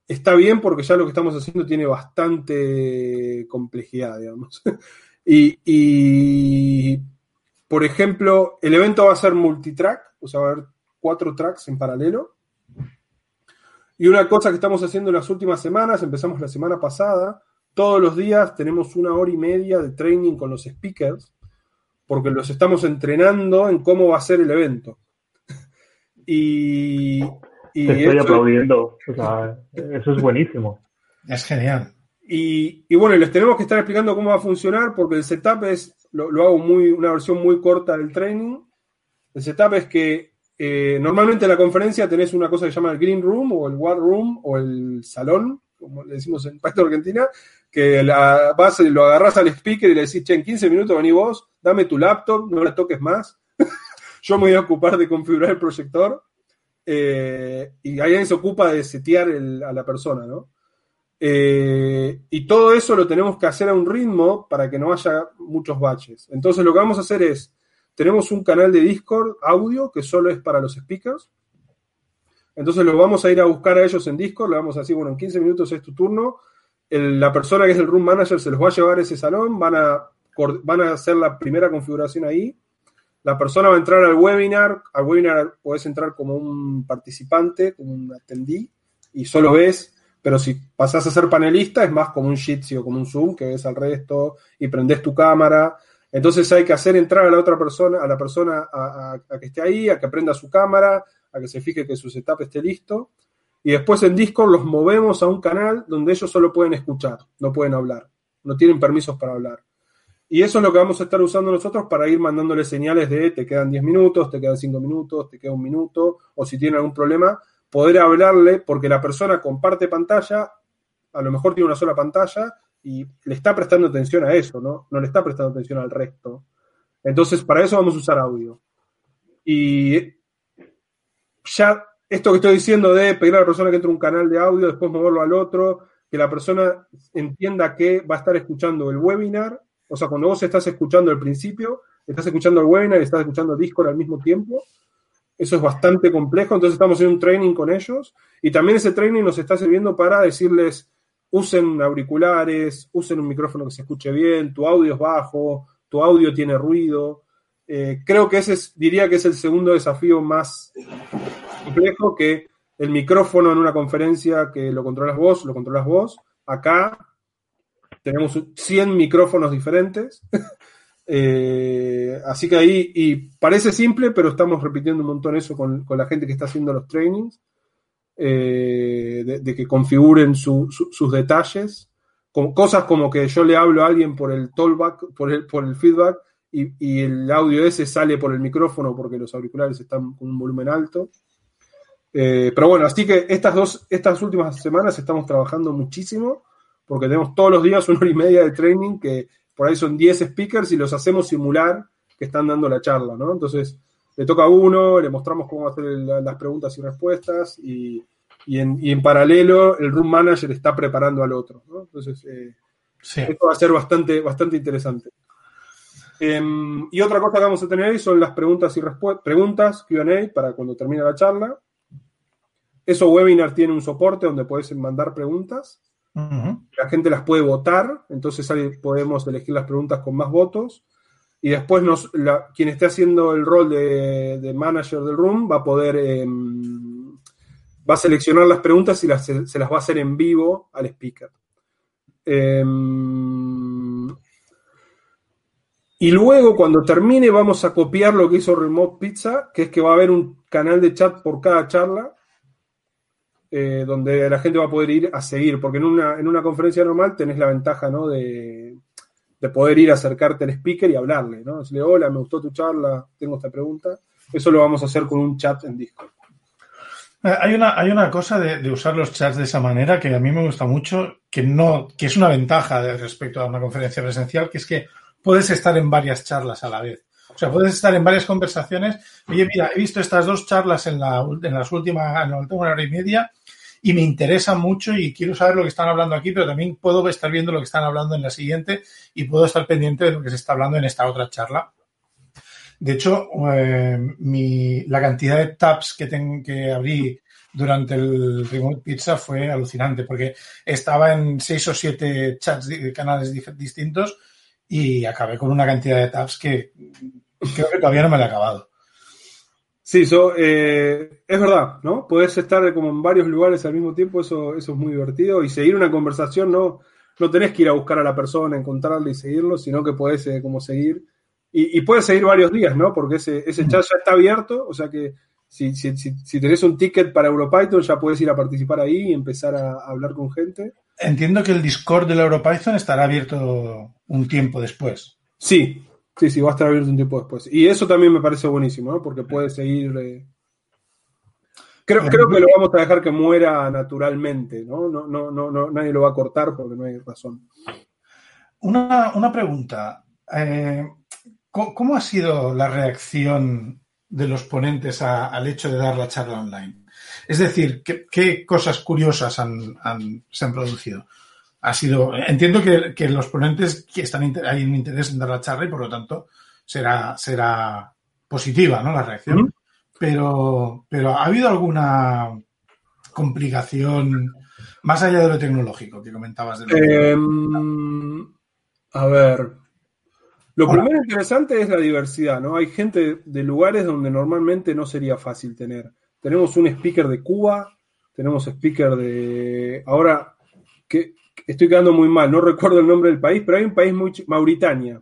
está bien porque ya lo que estamos haciendo tiene bastante complejidad, digamos. y, y, por ejemplo, el evento va a ser multitrack, o sea, va a haber cuatro tracks en paralelo. Y una cosa que estamos haciendo en las últimas semanas, empezamos la semana pasada, todos los días tenemos una hora y media de training con los speakers, porque los estamos entrenando en cómo va a ser el evento. y, y Te estoy aplaudiendo, o sea, eso es buenísimo. Es genial. Y, y, bueno, les tenemos que estar explicando cómo va a funcionar, porque el setup es, lo, lo hago muy, una versión muy corta del training. El setup es que eh, normalmente en la conferencia tenés una cosa que se llama el Green Room o el War Room o el Salón, como le decimos en Pacto Argentina, que la vas lo agarras al speaker y le decís, che, en 15 minutos vení vos, dame tu laptop, no la toques más. Yo me voy a ocupar de configurar el proyector. Eh, y alguien se ocupa de setear a la persona, ¿no? Eh, y todo eso lo tenemos que hacer a un ritmo para que no haya muchos baches. Entonces lo que vamos a hacer es tenemos un canal de Discord audio que solo es para los speakers. Entonces lo vamos a ir a buscar a ellos en Discord, le vamos a decir, bueno, en 15 minutos es tu turno. La persona que es el room manager se los va a llevar a ese salón, van a, van a hacer la primera configuración ahí. La persona va a entrar al webinar, al webinar puedes entrar como un participante, como un atendí, y solo ves, pero si pasás a ser panelista es más como un Jitsi o como un Zoom, que ves al resto y prendes tu cámara. Entonces hay que hacer entrar a la otra persona, a la persona a, que esté ahí, a que prenda su cámara, a que se fije que su setup esté listo. Y después en Discord los movemos a un canal donde ellos solo pueden escuchar, no pueden hablar, no tienen permisos para hablar. Y eso es lo que vamos a estar usando nosotros para ir mandándole señales de te quedan 10 minutos, te quedan 5 minutos, te queda un minuto, o si tiene algún problema, poder hablarle, porque la persona comparte pantalla, a lo mejor tiene una sola pantalla y le está prestando atención a eso, ¿no? No le está prestando atención al resto. Entonces, para eso vamos a usar audio. Y ya esto que estoy diciendo de pedir a la persona que entre un canal de audio, después moverlo al otro, que la persona entienda que va a estar escuchando el webinar o sea, cuando vos estás escuchando al principio, estás escuchando el webinar y estás escuchando Discord al mismo tiempo, eso es bastante complejo, entonces estamos en un training con ellos y también ese training nos está sirviendo para decirles, usen auriculares, usen un micrófono que se escuche bien, tu audio es bajo, tu audio tiene ruido. Eh, creo que ese es, diría que es el segundo desafío más complejo que el micrófono en una conferencia que lo controlas vos, lo controlas vos. Acá tenemos 100 micrófonos diferentes. Eh, así que ahí, y parece simple, pero estamos repitiendo un montón eso con, la gente que está haciendo los trainings, eh, de, que configuren sus detalles, con cosas como que yo le hablo a alguien por el tollback, por el, por el feedback, y, el audio ese sale por el micrófono porque los auriculares están con un volumen alto. Eh, pero bueno, así que estas dos, estas últimas semanas estamos trabajando muchísimo porque tenemos todos los días una hora y media de training que por ahí son 10 speakers y los hacemos simular que están dando la charla, ¿no? Entonces, le toca a uno, le mostramos cómo hacer las preguntas y respuestas y, en, paralelo el room manager está preparando al otro, ¿no? Entonces, eh, esto va a ser bastante, bastante interesante. Em, y otra cosa que vamos a tener ahí son las preguntas y preguntas, QA, para cuando termine la charla. Eso webinar tiene un soporte donde puedes mandar preguntas. La gente las puede votar, entonces podemos elegir las preguntas con más votos. Y después quien esté haciendo el rol de, manager del room va a poder, em, va a seleccionar las preguntas y se las va a hacer en vivo al speaker. Em, y luego, cuando termine, vamos a copiar lo que hizo Remote Pizza, que es que va a haber un canal de chat por cada charla eh, donde la gente va a poder ir a seguir, porque en una, en una conferencia normal tenés la ventaja ¿no? de, poder ir a acercarte al speaker y hablarle, ¿no? Decirle, hola, me gustó tu charla, tengo esta pregunta. Eso lo vamos a hacer con un chat en Discord. Eh, hay una, hay una cosa de, usar los chats de esa manera que a mí me gusta mucho, que no, que es una ventaja respecto a una conferencia presencial, que es que puedes estar en varias charlas a la vez. O sea, puedes estar en varias conversaciones. Oye, mira, he visto estas dos charlas en, la, en las últimas, en la última hora y media y me interesa mucho y quiero saber lo que están hablando aquí, pero también puedo estar viendo lo que están hablando en la siguiente y puedo estar pendiente de lo que se está hablando en esta otra charla. De hecho, eh, la cantidad de tabs que, tengo que abrí durante el Remote Pizza fue alucinante porque estaba en seis o siete chats de canales distintos y acabé con una cantidad de tabs que creo que todavía no me la he acabado. Sí, eso eh, es verdad, ¿no? Puedes estar como en varios lugares al mismo tiempo, eso, eso es muy divertido. Y seguir una conversación, no, no tenés que ir a buscar a la persona, encontrarla y seguirlo, sino que podés eh, como seguir. Y, puedes seguir varios días, ¿no? Porque ese, ese chat ya está abierto, o sea que si, si, si, tenés un ticket para EuroPython, ya puedes ir a participar ahí y empezar a, hablar con gente. Entiendo que el Discord de la EuroPython estará abierto un tiempo después. Sí, Sí, sí, va a estar abierto un tiempo después. Y eso también me parece buenísimo, ¿no? Porque puede seguir. Eh, creo, creo que lo vamos a dejar que muera naturalmente, ¿no? No, no, no, nadie lo va a cortar porque no hay razón. Una, pregunta. Eh, ¿cómo, ha sido la reacción de los ponentes al hecho de dar la charla online? Es decir, ¿qué, cosas curiosas se han producido? Ha sido, entiendo que, los ponentes que están hay un interés en dar la charla y por lo tanto será, será positiva ¿no? la reacción. Pero, pero ¿ha habido alguna complicación más allá de lo tecnológico que comentabas? De em, a ver, lo primero interesante es la diversidad, ¿no? Hay gente de lugares donde normalmente no sería fácil tener. Tenemos un speaker de Cuba, tenemos speaker de... Ahora, que estoy quedando muy mal, no recuerdo el nombre del país, pero hay un país muy... Mauritania.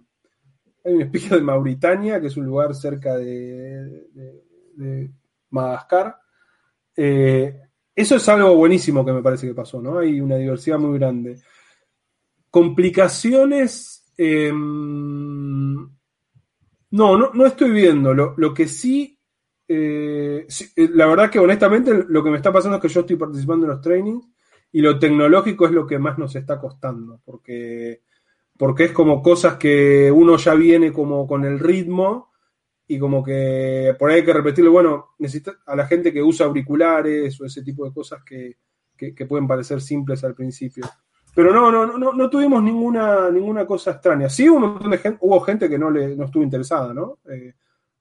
Hay un speaker de Mauritania, que es un lugar cerca de, Madagascar. Eh, eso es algo buenísimo que me parece que pasó, ¿no? Hay una diversidad muy grande. Complicaciones. Em, no, no, no, estoy viendo. Lo, lo que sí, eh, eh, la verdad que honestamente lo que me está pasando es que yo estoy participando en los trainings y lo tecnológico es lo que más nos está costando, porque, porque es como cosas que uno ya viene como con el ritmo y como que por ahí hay que repetirlo, bueno, necesita a la gente que usa auriculares o ese tipo de cosas que, pueden parecer simples al principio. Pero no, no, no, no tuvimos ninguna, ninguna cosa extraña. Sí hubo un montón de gente, hubo gente que no le no estuvo interesada, ¿no? Eh,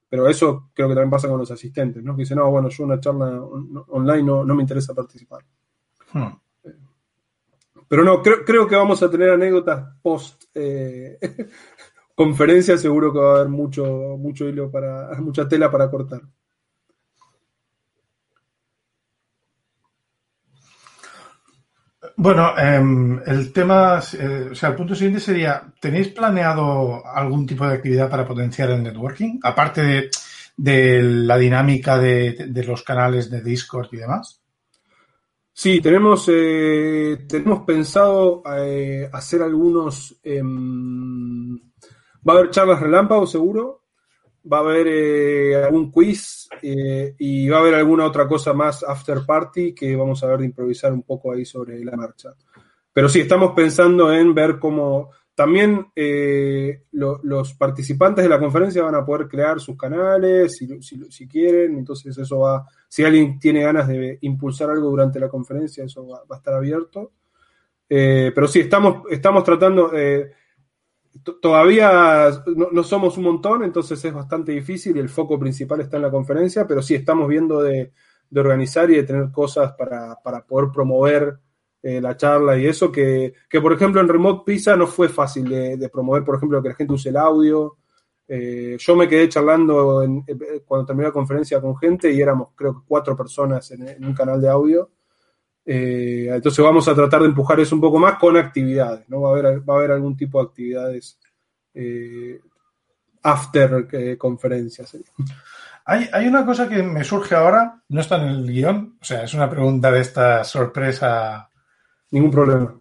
pero eso creo que también pasa con los asistentes, ¿no? Que dicen, no, bueno, yo una charla online no, me interesa participar. Hmm. Pero no, creo, creo que vamos a tener anécdotas post eh, conferencia seguro que va a haber mucho, mucho hilo para, mucha tela para cortar. Bueno, em, el tema, eh, o sea, el punto siguiente sería, ¿tenéis planeado algún tipo de actividad para potenciar el networking? Aparte de, la dinámica de, los canales de Discord y demás. Sí, tenemos, eh, tenemos pensado eh, hacer algunos em, Va a haber charlas relámpago seguro, va a haber eh, algún quiz eh, y va a haber alguna otra cosa más after party que vamos a ver de improvisar un poco ahí sobre la marcha. Pero sí, estamos pensando en ver cómo también eh, los participantes de la conferencia van a poder crear sus canales si, quieren, entonces eso va, si alguien tiene ganas de impulsar algo durante la conferencia, eso va, a estar abierto. pero sí, estamos, estamos tratando todavía no, somos un montón, entonces es bastante difícil y el foco principal está en la conferencia, pero sí estamos viendo de, organizar y de tener cosas para, poder promover eh, la charla y eso, que, por ejemplo en Remote Pizza no fue fácil de, promover, por ejemplo, que la gente use el audio. Eh, yo me quedé charlando eh, cuando terminé la conferencia con gente y éramos creo que cuatro personas en un canal de audio entonces vamos a tratar de empujar eso un poco más con actividades, ¿no? Va a haber, va a haber algún tipo de actividades after conferencias. Hay, hay, una cosa que me surge ahora, no está en el guion, o sea, es una pregunta de esta sorpresa. Ningún problema.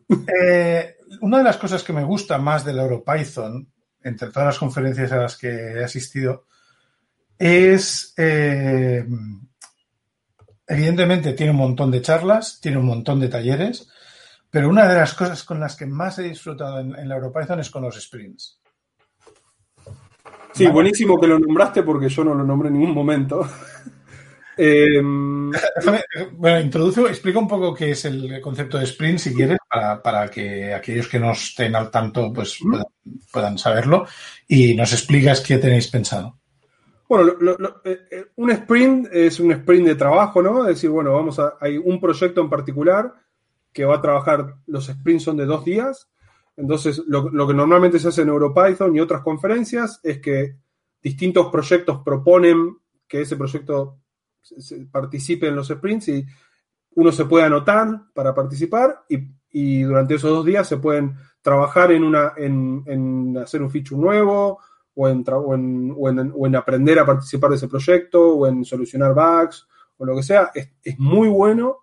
una de las cosas que me gusta más del EuroPython, entre todas las conferencias a las que he asistido, es Evidentemente tiene un montón de charlas, tiene un montón de talleres, pero una de las cosas con las que más he disfrutado en, la EuroPython es con los sprints. Sí, buenísimo que lo nombraste porque yo no lo nombré en ningún momento. Em, bueno, introduce, explica un poco qué es el concepto de sprint, si quieres, para, que aquellos que no estén al tanto pues puedan saberlo y nos explicas qué tenéis pensado. Bueno, eh, eh, un sprint es un sprint de trabajo, ¿no? Es decir, bueno, vamos a, hay un proyecto en particular que va a trabajar, los sprints son de dos días. Entonces, lo, que normalmente se hace en EuroPython y otras conferencias es que distintos proyectos proponen que ese proyecto participe en los sprints y uno se puede anotar para participar y, durante esos dos días se pueden trabajar en, una, en hacer un feature nuevo o en, o en, o en, aprender a participar de ese proyecto, o en solucionar bugs, o lo que sea, es, muy bueno.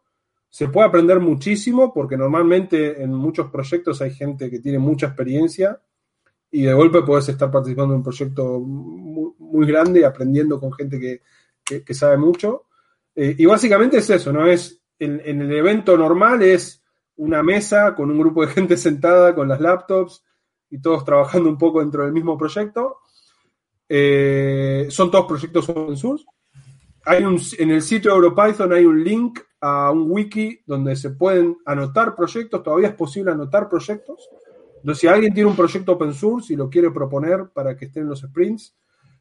Se puede aprender muchísimo porque normalmente en muchos proyectos hay gente que tiene mucha experiencia y de golpe puedes estar participando en un proyecto muy, grande y aprendiendo con gente que, que, sabe mucho. Eh, y básicamente es eso, ¿no? Es en, el evento normal es una mesa con un grupo de gente sentada con las laptops y todos trabajando un poco dentro del mismo proyecto. Eh, son todos proyectos open source. Hay un, en el sitio de EuroPython hay un link a un wiki donde se pueden anotar proyectos, todavía es posible anotar proyectos. Entonces, si alguien tiene un proyecto open source y lo quiere proponer para que estén en los sprints,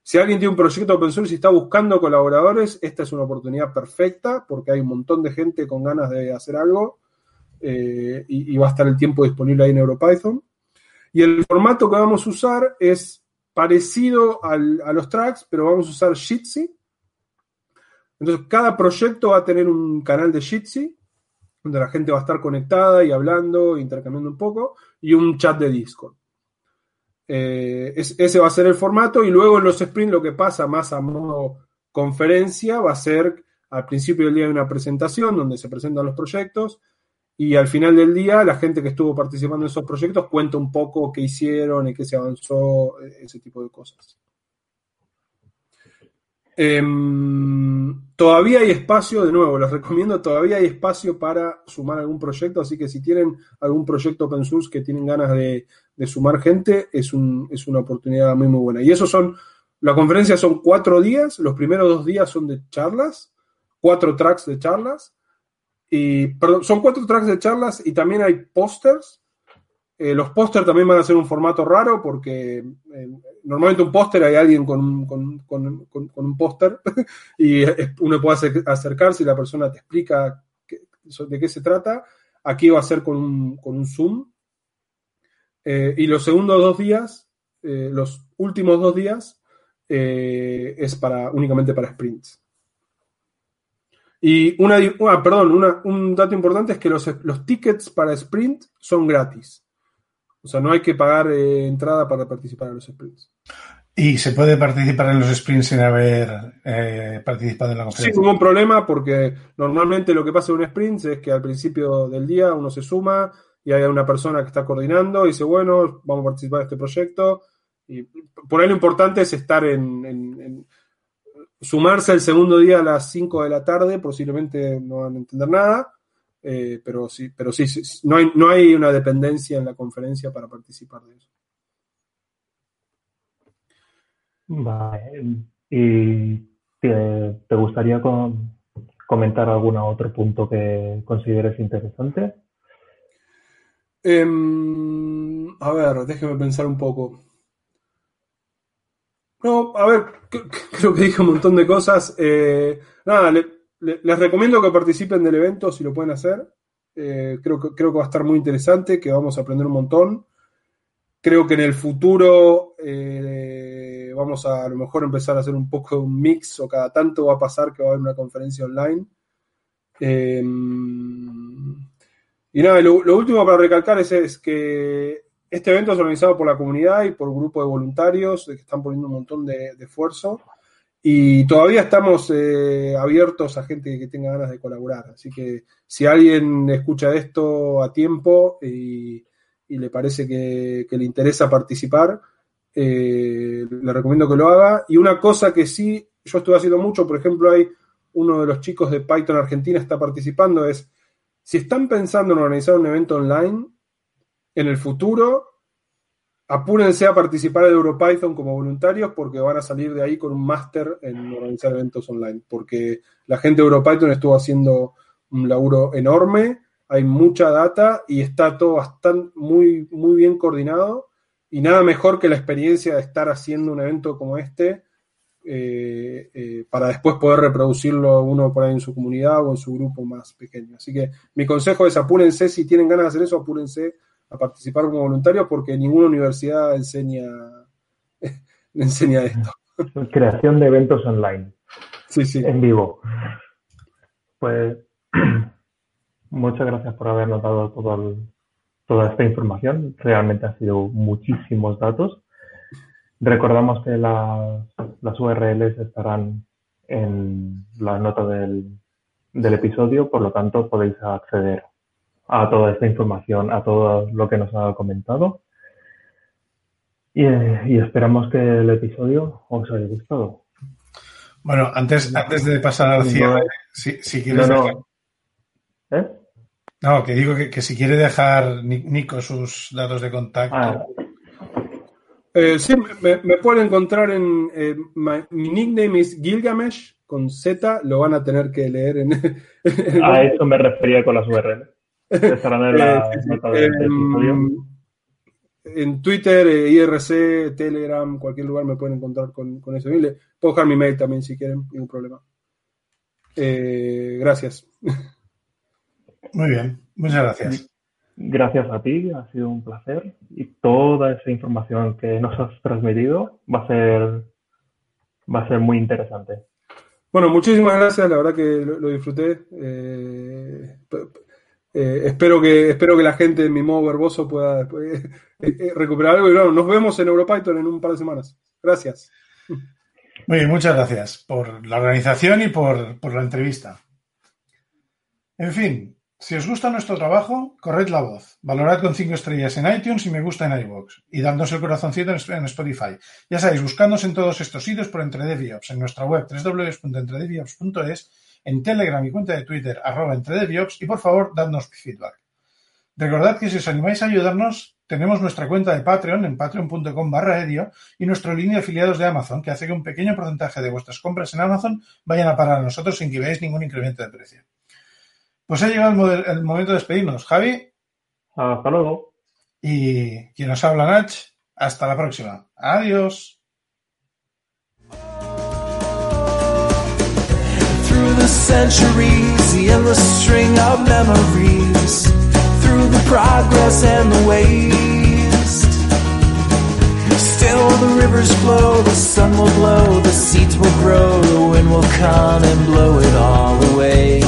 si alguien tiene un proyecto open source y está buscando colaboradores, esta es una oportunidad perfecta porque hay un montón de gente con ganas de hacer algo eh, y, y, va a estar el tiempo disponible ahí en EuroPython. Y el formato que vamos a usar es parecido a los tracks, pero vamos a usar Jitsi. Entonces, cada proyecto va a tener un canal de Jitsi donde la gente va a estar conectada y hablando, intercambiando un poco, y un chat de Discord. Eh, ese va a ser el formato y luego en los sprints lo que pasa más a modo conferencia va a ser al principio del día una presentación donde se presentan los proyectos y al final del día la gente que estuvo participando en esos proyectos cuenta un poco qué hicieron y qué se avanzó, ese tipo de cosas. Em, todavía hay espacio, de nuevo, les recomiendo, todavía hay espacio para sumar algún proyecto, así que si tienen algún proyecto open source que tienen ganas de, sumar gente, es, es una oportunidad muy, muy buena. Y eso son, la conferencia son cuatro días, los primeros dos días son de charlas, cuatro tracks de charlas, y, perdón, son cuatro tracks de charlas y también hay pósters. Eh, los pósters también van a ser un formato raro porque eh, normalmente un póster hay alguien con un, con, un póster y uno puede acercarse y la persona te explica de qué se trata. Aquí va a ser con un, con un Zoom. Eh, y los segundos dos días, los últimos dos días, es para, únicamente para sprints. Y una, ah, perdón, un dato importante es que los, tickets para sprint son gratis. O sea, no hay que pagar eh, entrada para participar en los sprints. ¿Y se puede participar en los sprints sin haber eh, participado en la conferencia? Sin ningún problema, porque normalmente lo que pasa en un sprint es que al principio del día uno se suma y hay una persona que está coordinando y dice, bueno, vamos a participar en este proyecto. Y por ahí lo importante es estar en sumarse el segundo día a las 5 de la tarde, posiblemente no van a entender nada, eh, pero sí, pero sí, no, hay, no hay una dependencia en la conferencia para participar de eso. Vale. ¿Y te, gustaría comentar algún otro punto que consideres interesante? Em, a ver, déjeme pensar un poco. No, a ver, creo que dije un montón de cosas. Eh, nada, les recomiendo que participen del evento si lo pueden hacer. Eh, creo, que, creo que va a estar muy interesante, que vamos a aprender un montón. Creo que en el futuro eh, vamos a a lo mejor empezar a hacer un poco de un mix o cada tanto va a pasar que va a haber una conferencia online. Y nada, lo, último para recalcar es que este evento es organizado por la comunidad y por un grupo de voluntarios que están poniendo un montón de, esfuerzo y todavía estamos eh, abiertos a gente que tenga ganas de colaborar. Así que si alguien escucha esto a tiempo y, le parece que, le interesa participar, eh, le recomiendo que lo haga. Y una cosa que sí, yo estoy haciendo mucho, por ejemplo, hay uno de los chicos de Python Argentina está participando, es si están pensando en organizar un evento online, en el futuro, apúrense a participar de EuroPython como voluntarios porque van a salir de ahí con un máster en organizar eventos online. Porque la gente de EuroPython estuvo haciendo un laburo enorme, hay mucha data y está todo bastante muy, muy bien coordinado. Y nada mejor que la experiencia de estar haciendo un evento como este eh, eh, para después poder reproducirlo uno por ahí en su comunidad o en su grupo más pequeño. Así que mi consejo es apúrense, si tienen ganas de hacer eso, apúrense a participar como voluntario porque ninguna universidad enseña, enseña esto. Creación de eventos online. Sí, sí. En vivo. Pues muchas gracias por habernos dado toda esta información. Realmente ha sido muchísimos datos. Recordamos que las, las URLs estarán en la nota del, del episodio, por lo tanto podéis acceder a toda esta información, a todo lo que nos ha comentado. Y, esperamos que el episodio os haya gustado. Bueno, antes, antes de pasar al cierre, si, quieres. No, ¿Eh? no, que digo que, si quiere dejar Nico sus datos de contacto. Ah. Eh, sí, me, pueden encontrar en. Eh, mi nickname es Gilgamesh con Z, lo van a tener que leer en. a eso me refería con las URL. en, Twitter, eh, IRC, Telegram, cualquier lugar me pueden encontrar con, con ese mail. Puedo dejar mi mail también si quieren, ningún problema. Eh, gracias. Muy bien, muchas gracias. Gracias a ti, ha sido un placer y toda esa información que nos has transmitido va a ser va a ser muy interesante. Bueno, muchísimas gracias, la verdad que lo, disfruté. Eh, Eh, espero, que, espero que la gente de mi modo verboso pueda eh, eh, recuperar algo. Y bueno, nos vemos en Europython en un par de semanas. Gracias. Muy bien, muchas gracias por la organización y por, por la entrevista. En fin, si os gusta nuestro trabajo, corred la voz, valorad con 5 estrellas en iTunes y me gusta en iVoox, y dadnos el corazoncito en Spotify. Ya sabéis, buscadnos en todos estos sitios por EntreDeviops, en nuestra web www.entredeviops.es, en Telegram y cuenta de Twitter arroba entredeviops, y por favor, dadnos feedback. Recordad que si os animáis a ayudarnos, tenemos nuestra cuenta de Patreon en patreon.com barra edio y nuestra línea de afiliados de Amazon, que hace que un pequeño porcentaje de vuestras compras en Amazon vayan a parar a nosotros sin que veáis ningún incremento de precio. Pues ha llegado el, momento de despedirnos. Javi. Hasta luego. Y quien nos habla, Nach. Hasta la próxima. Adiós. Through the centuries, the endless string of memories, through the progress and the waste. Still the rivers flow, the sun will blow, the seeds will grow, the wind will come and blow it all away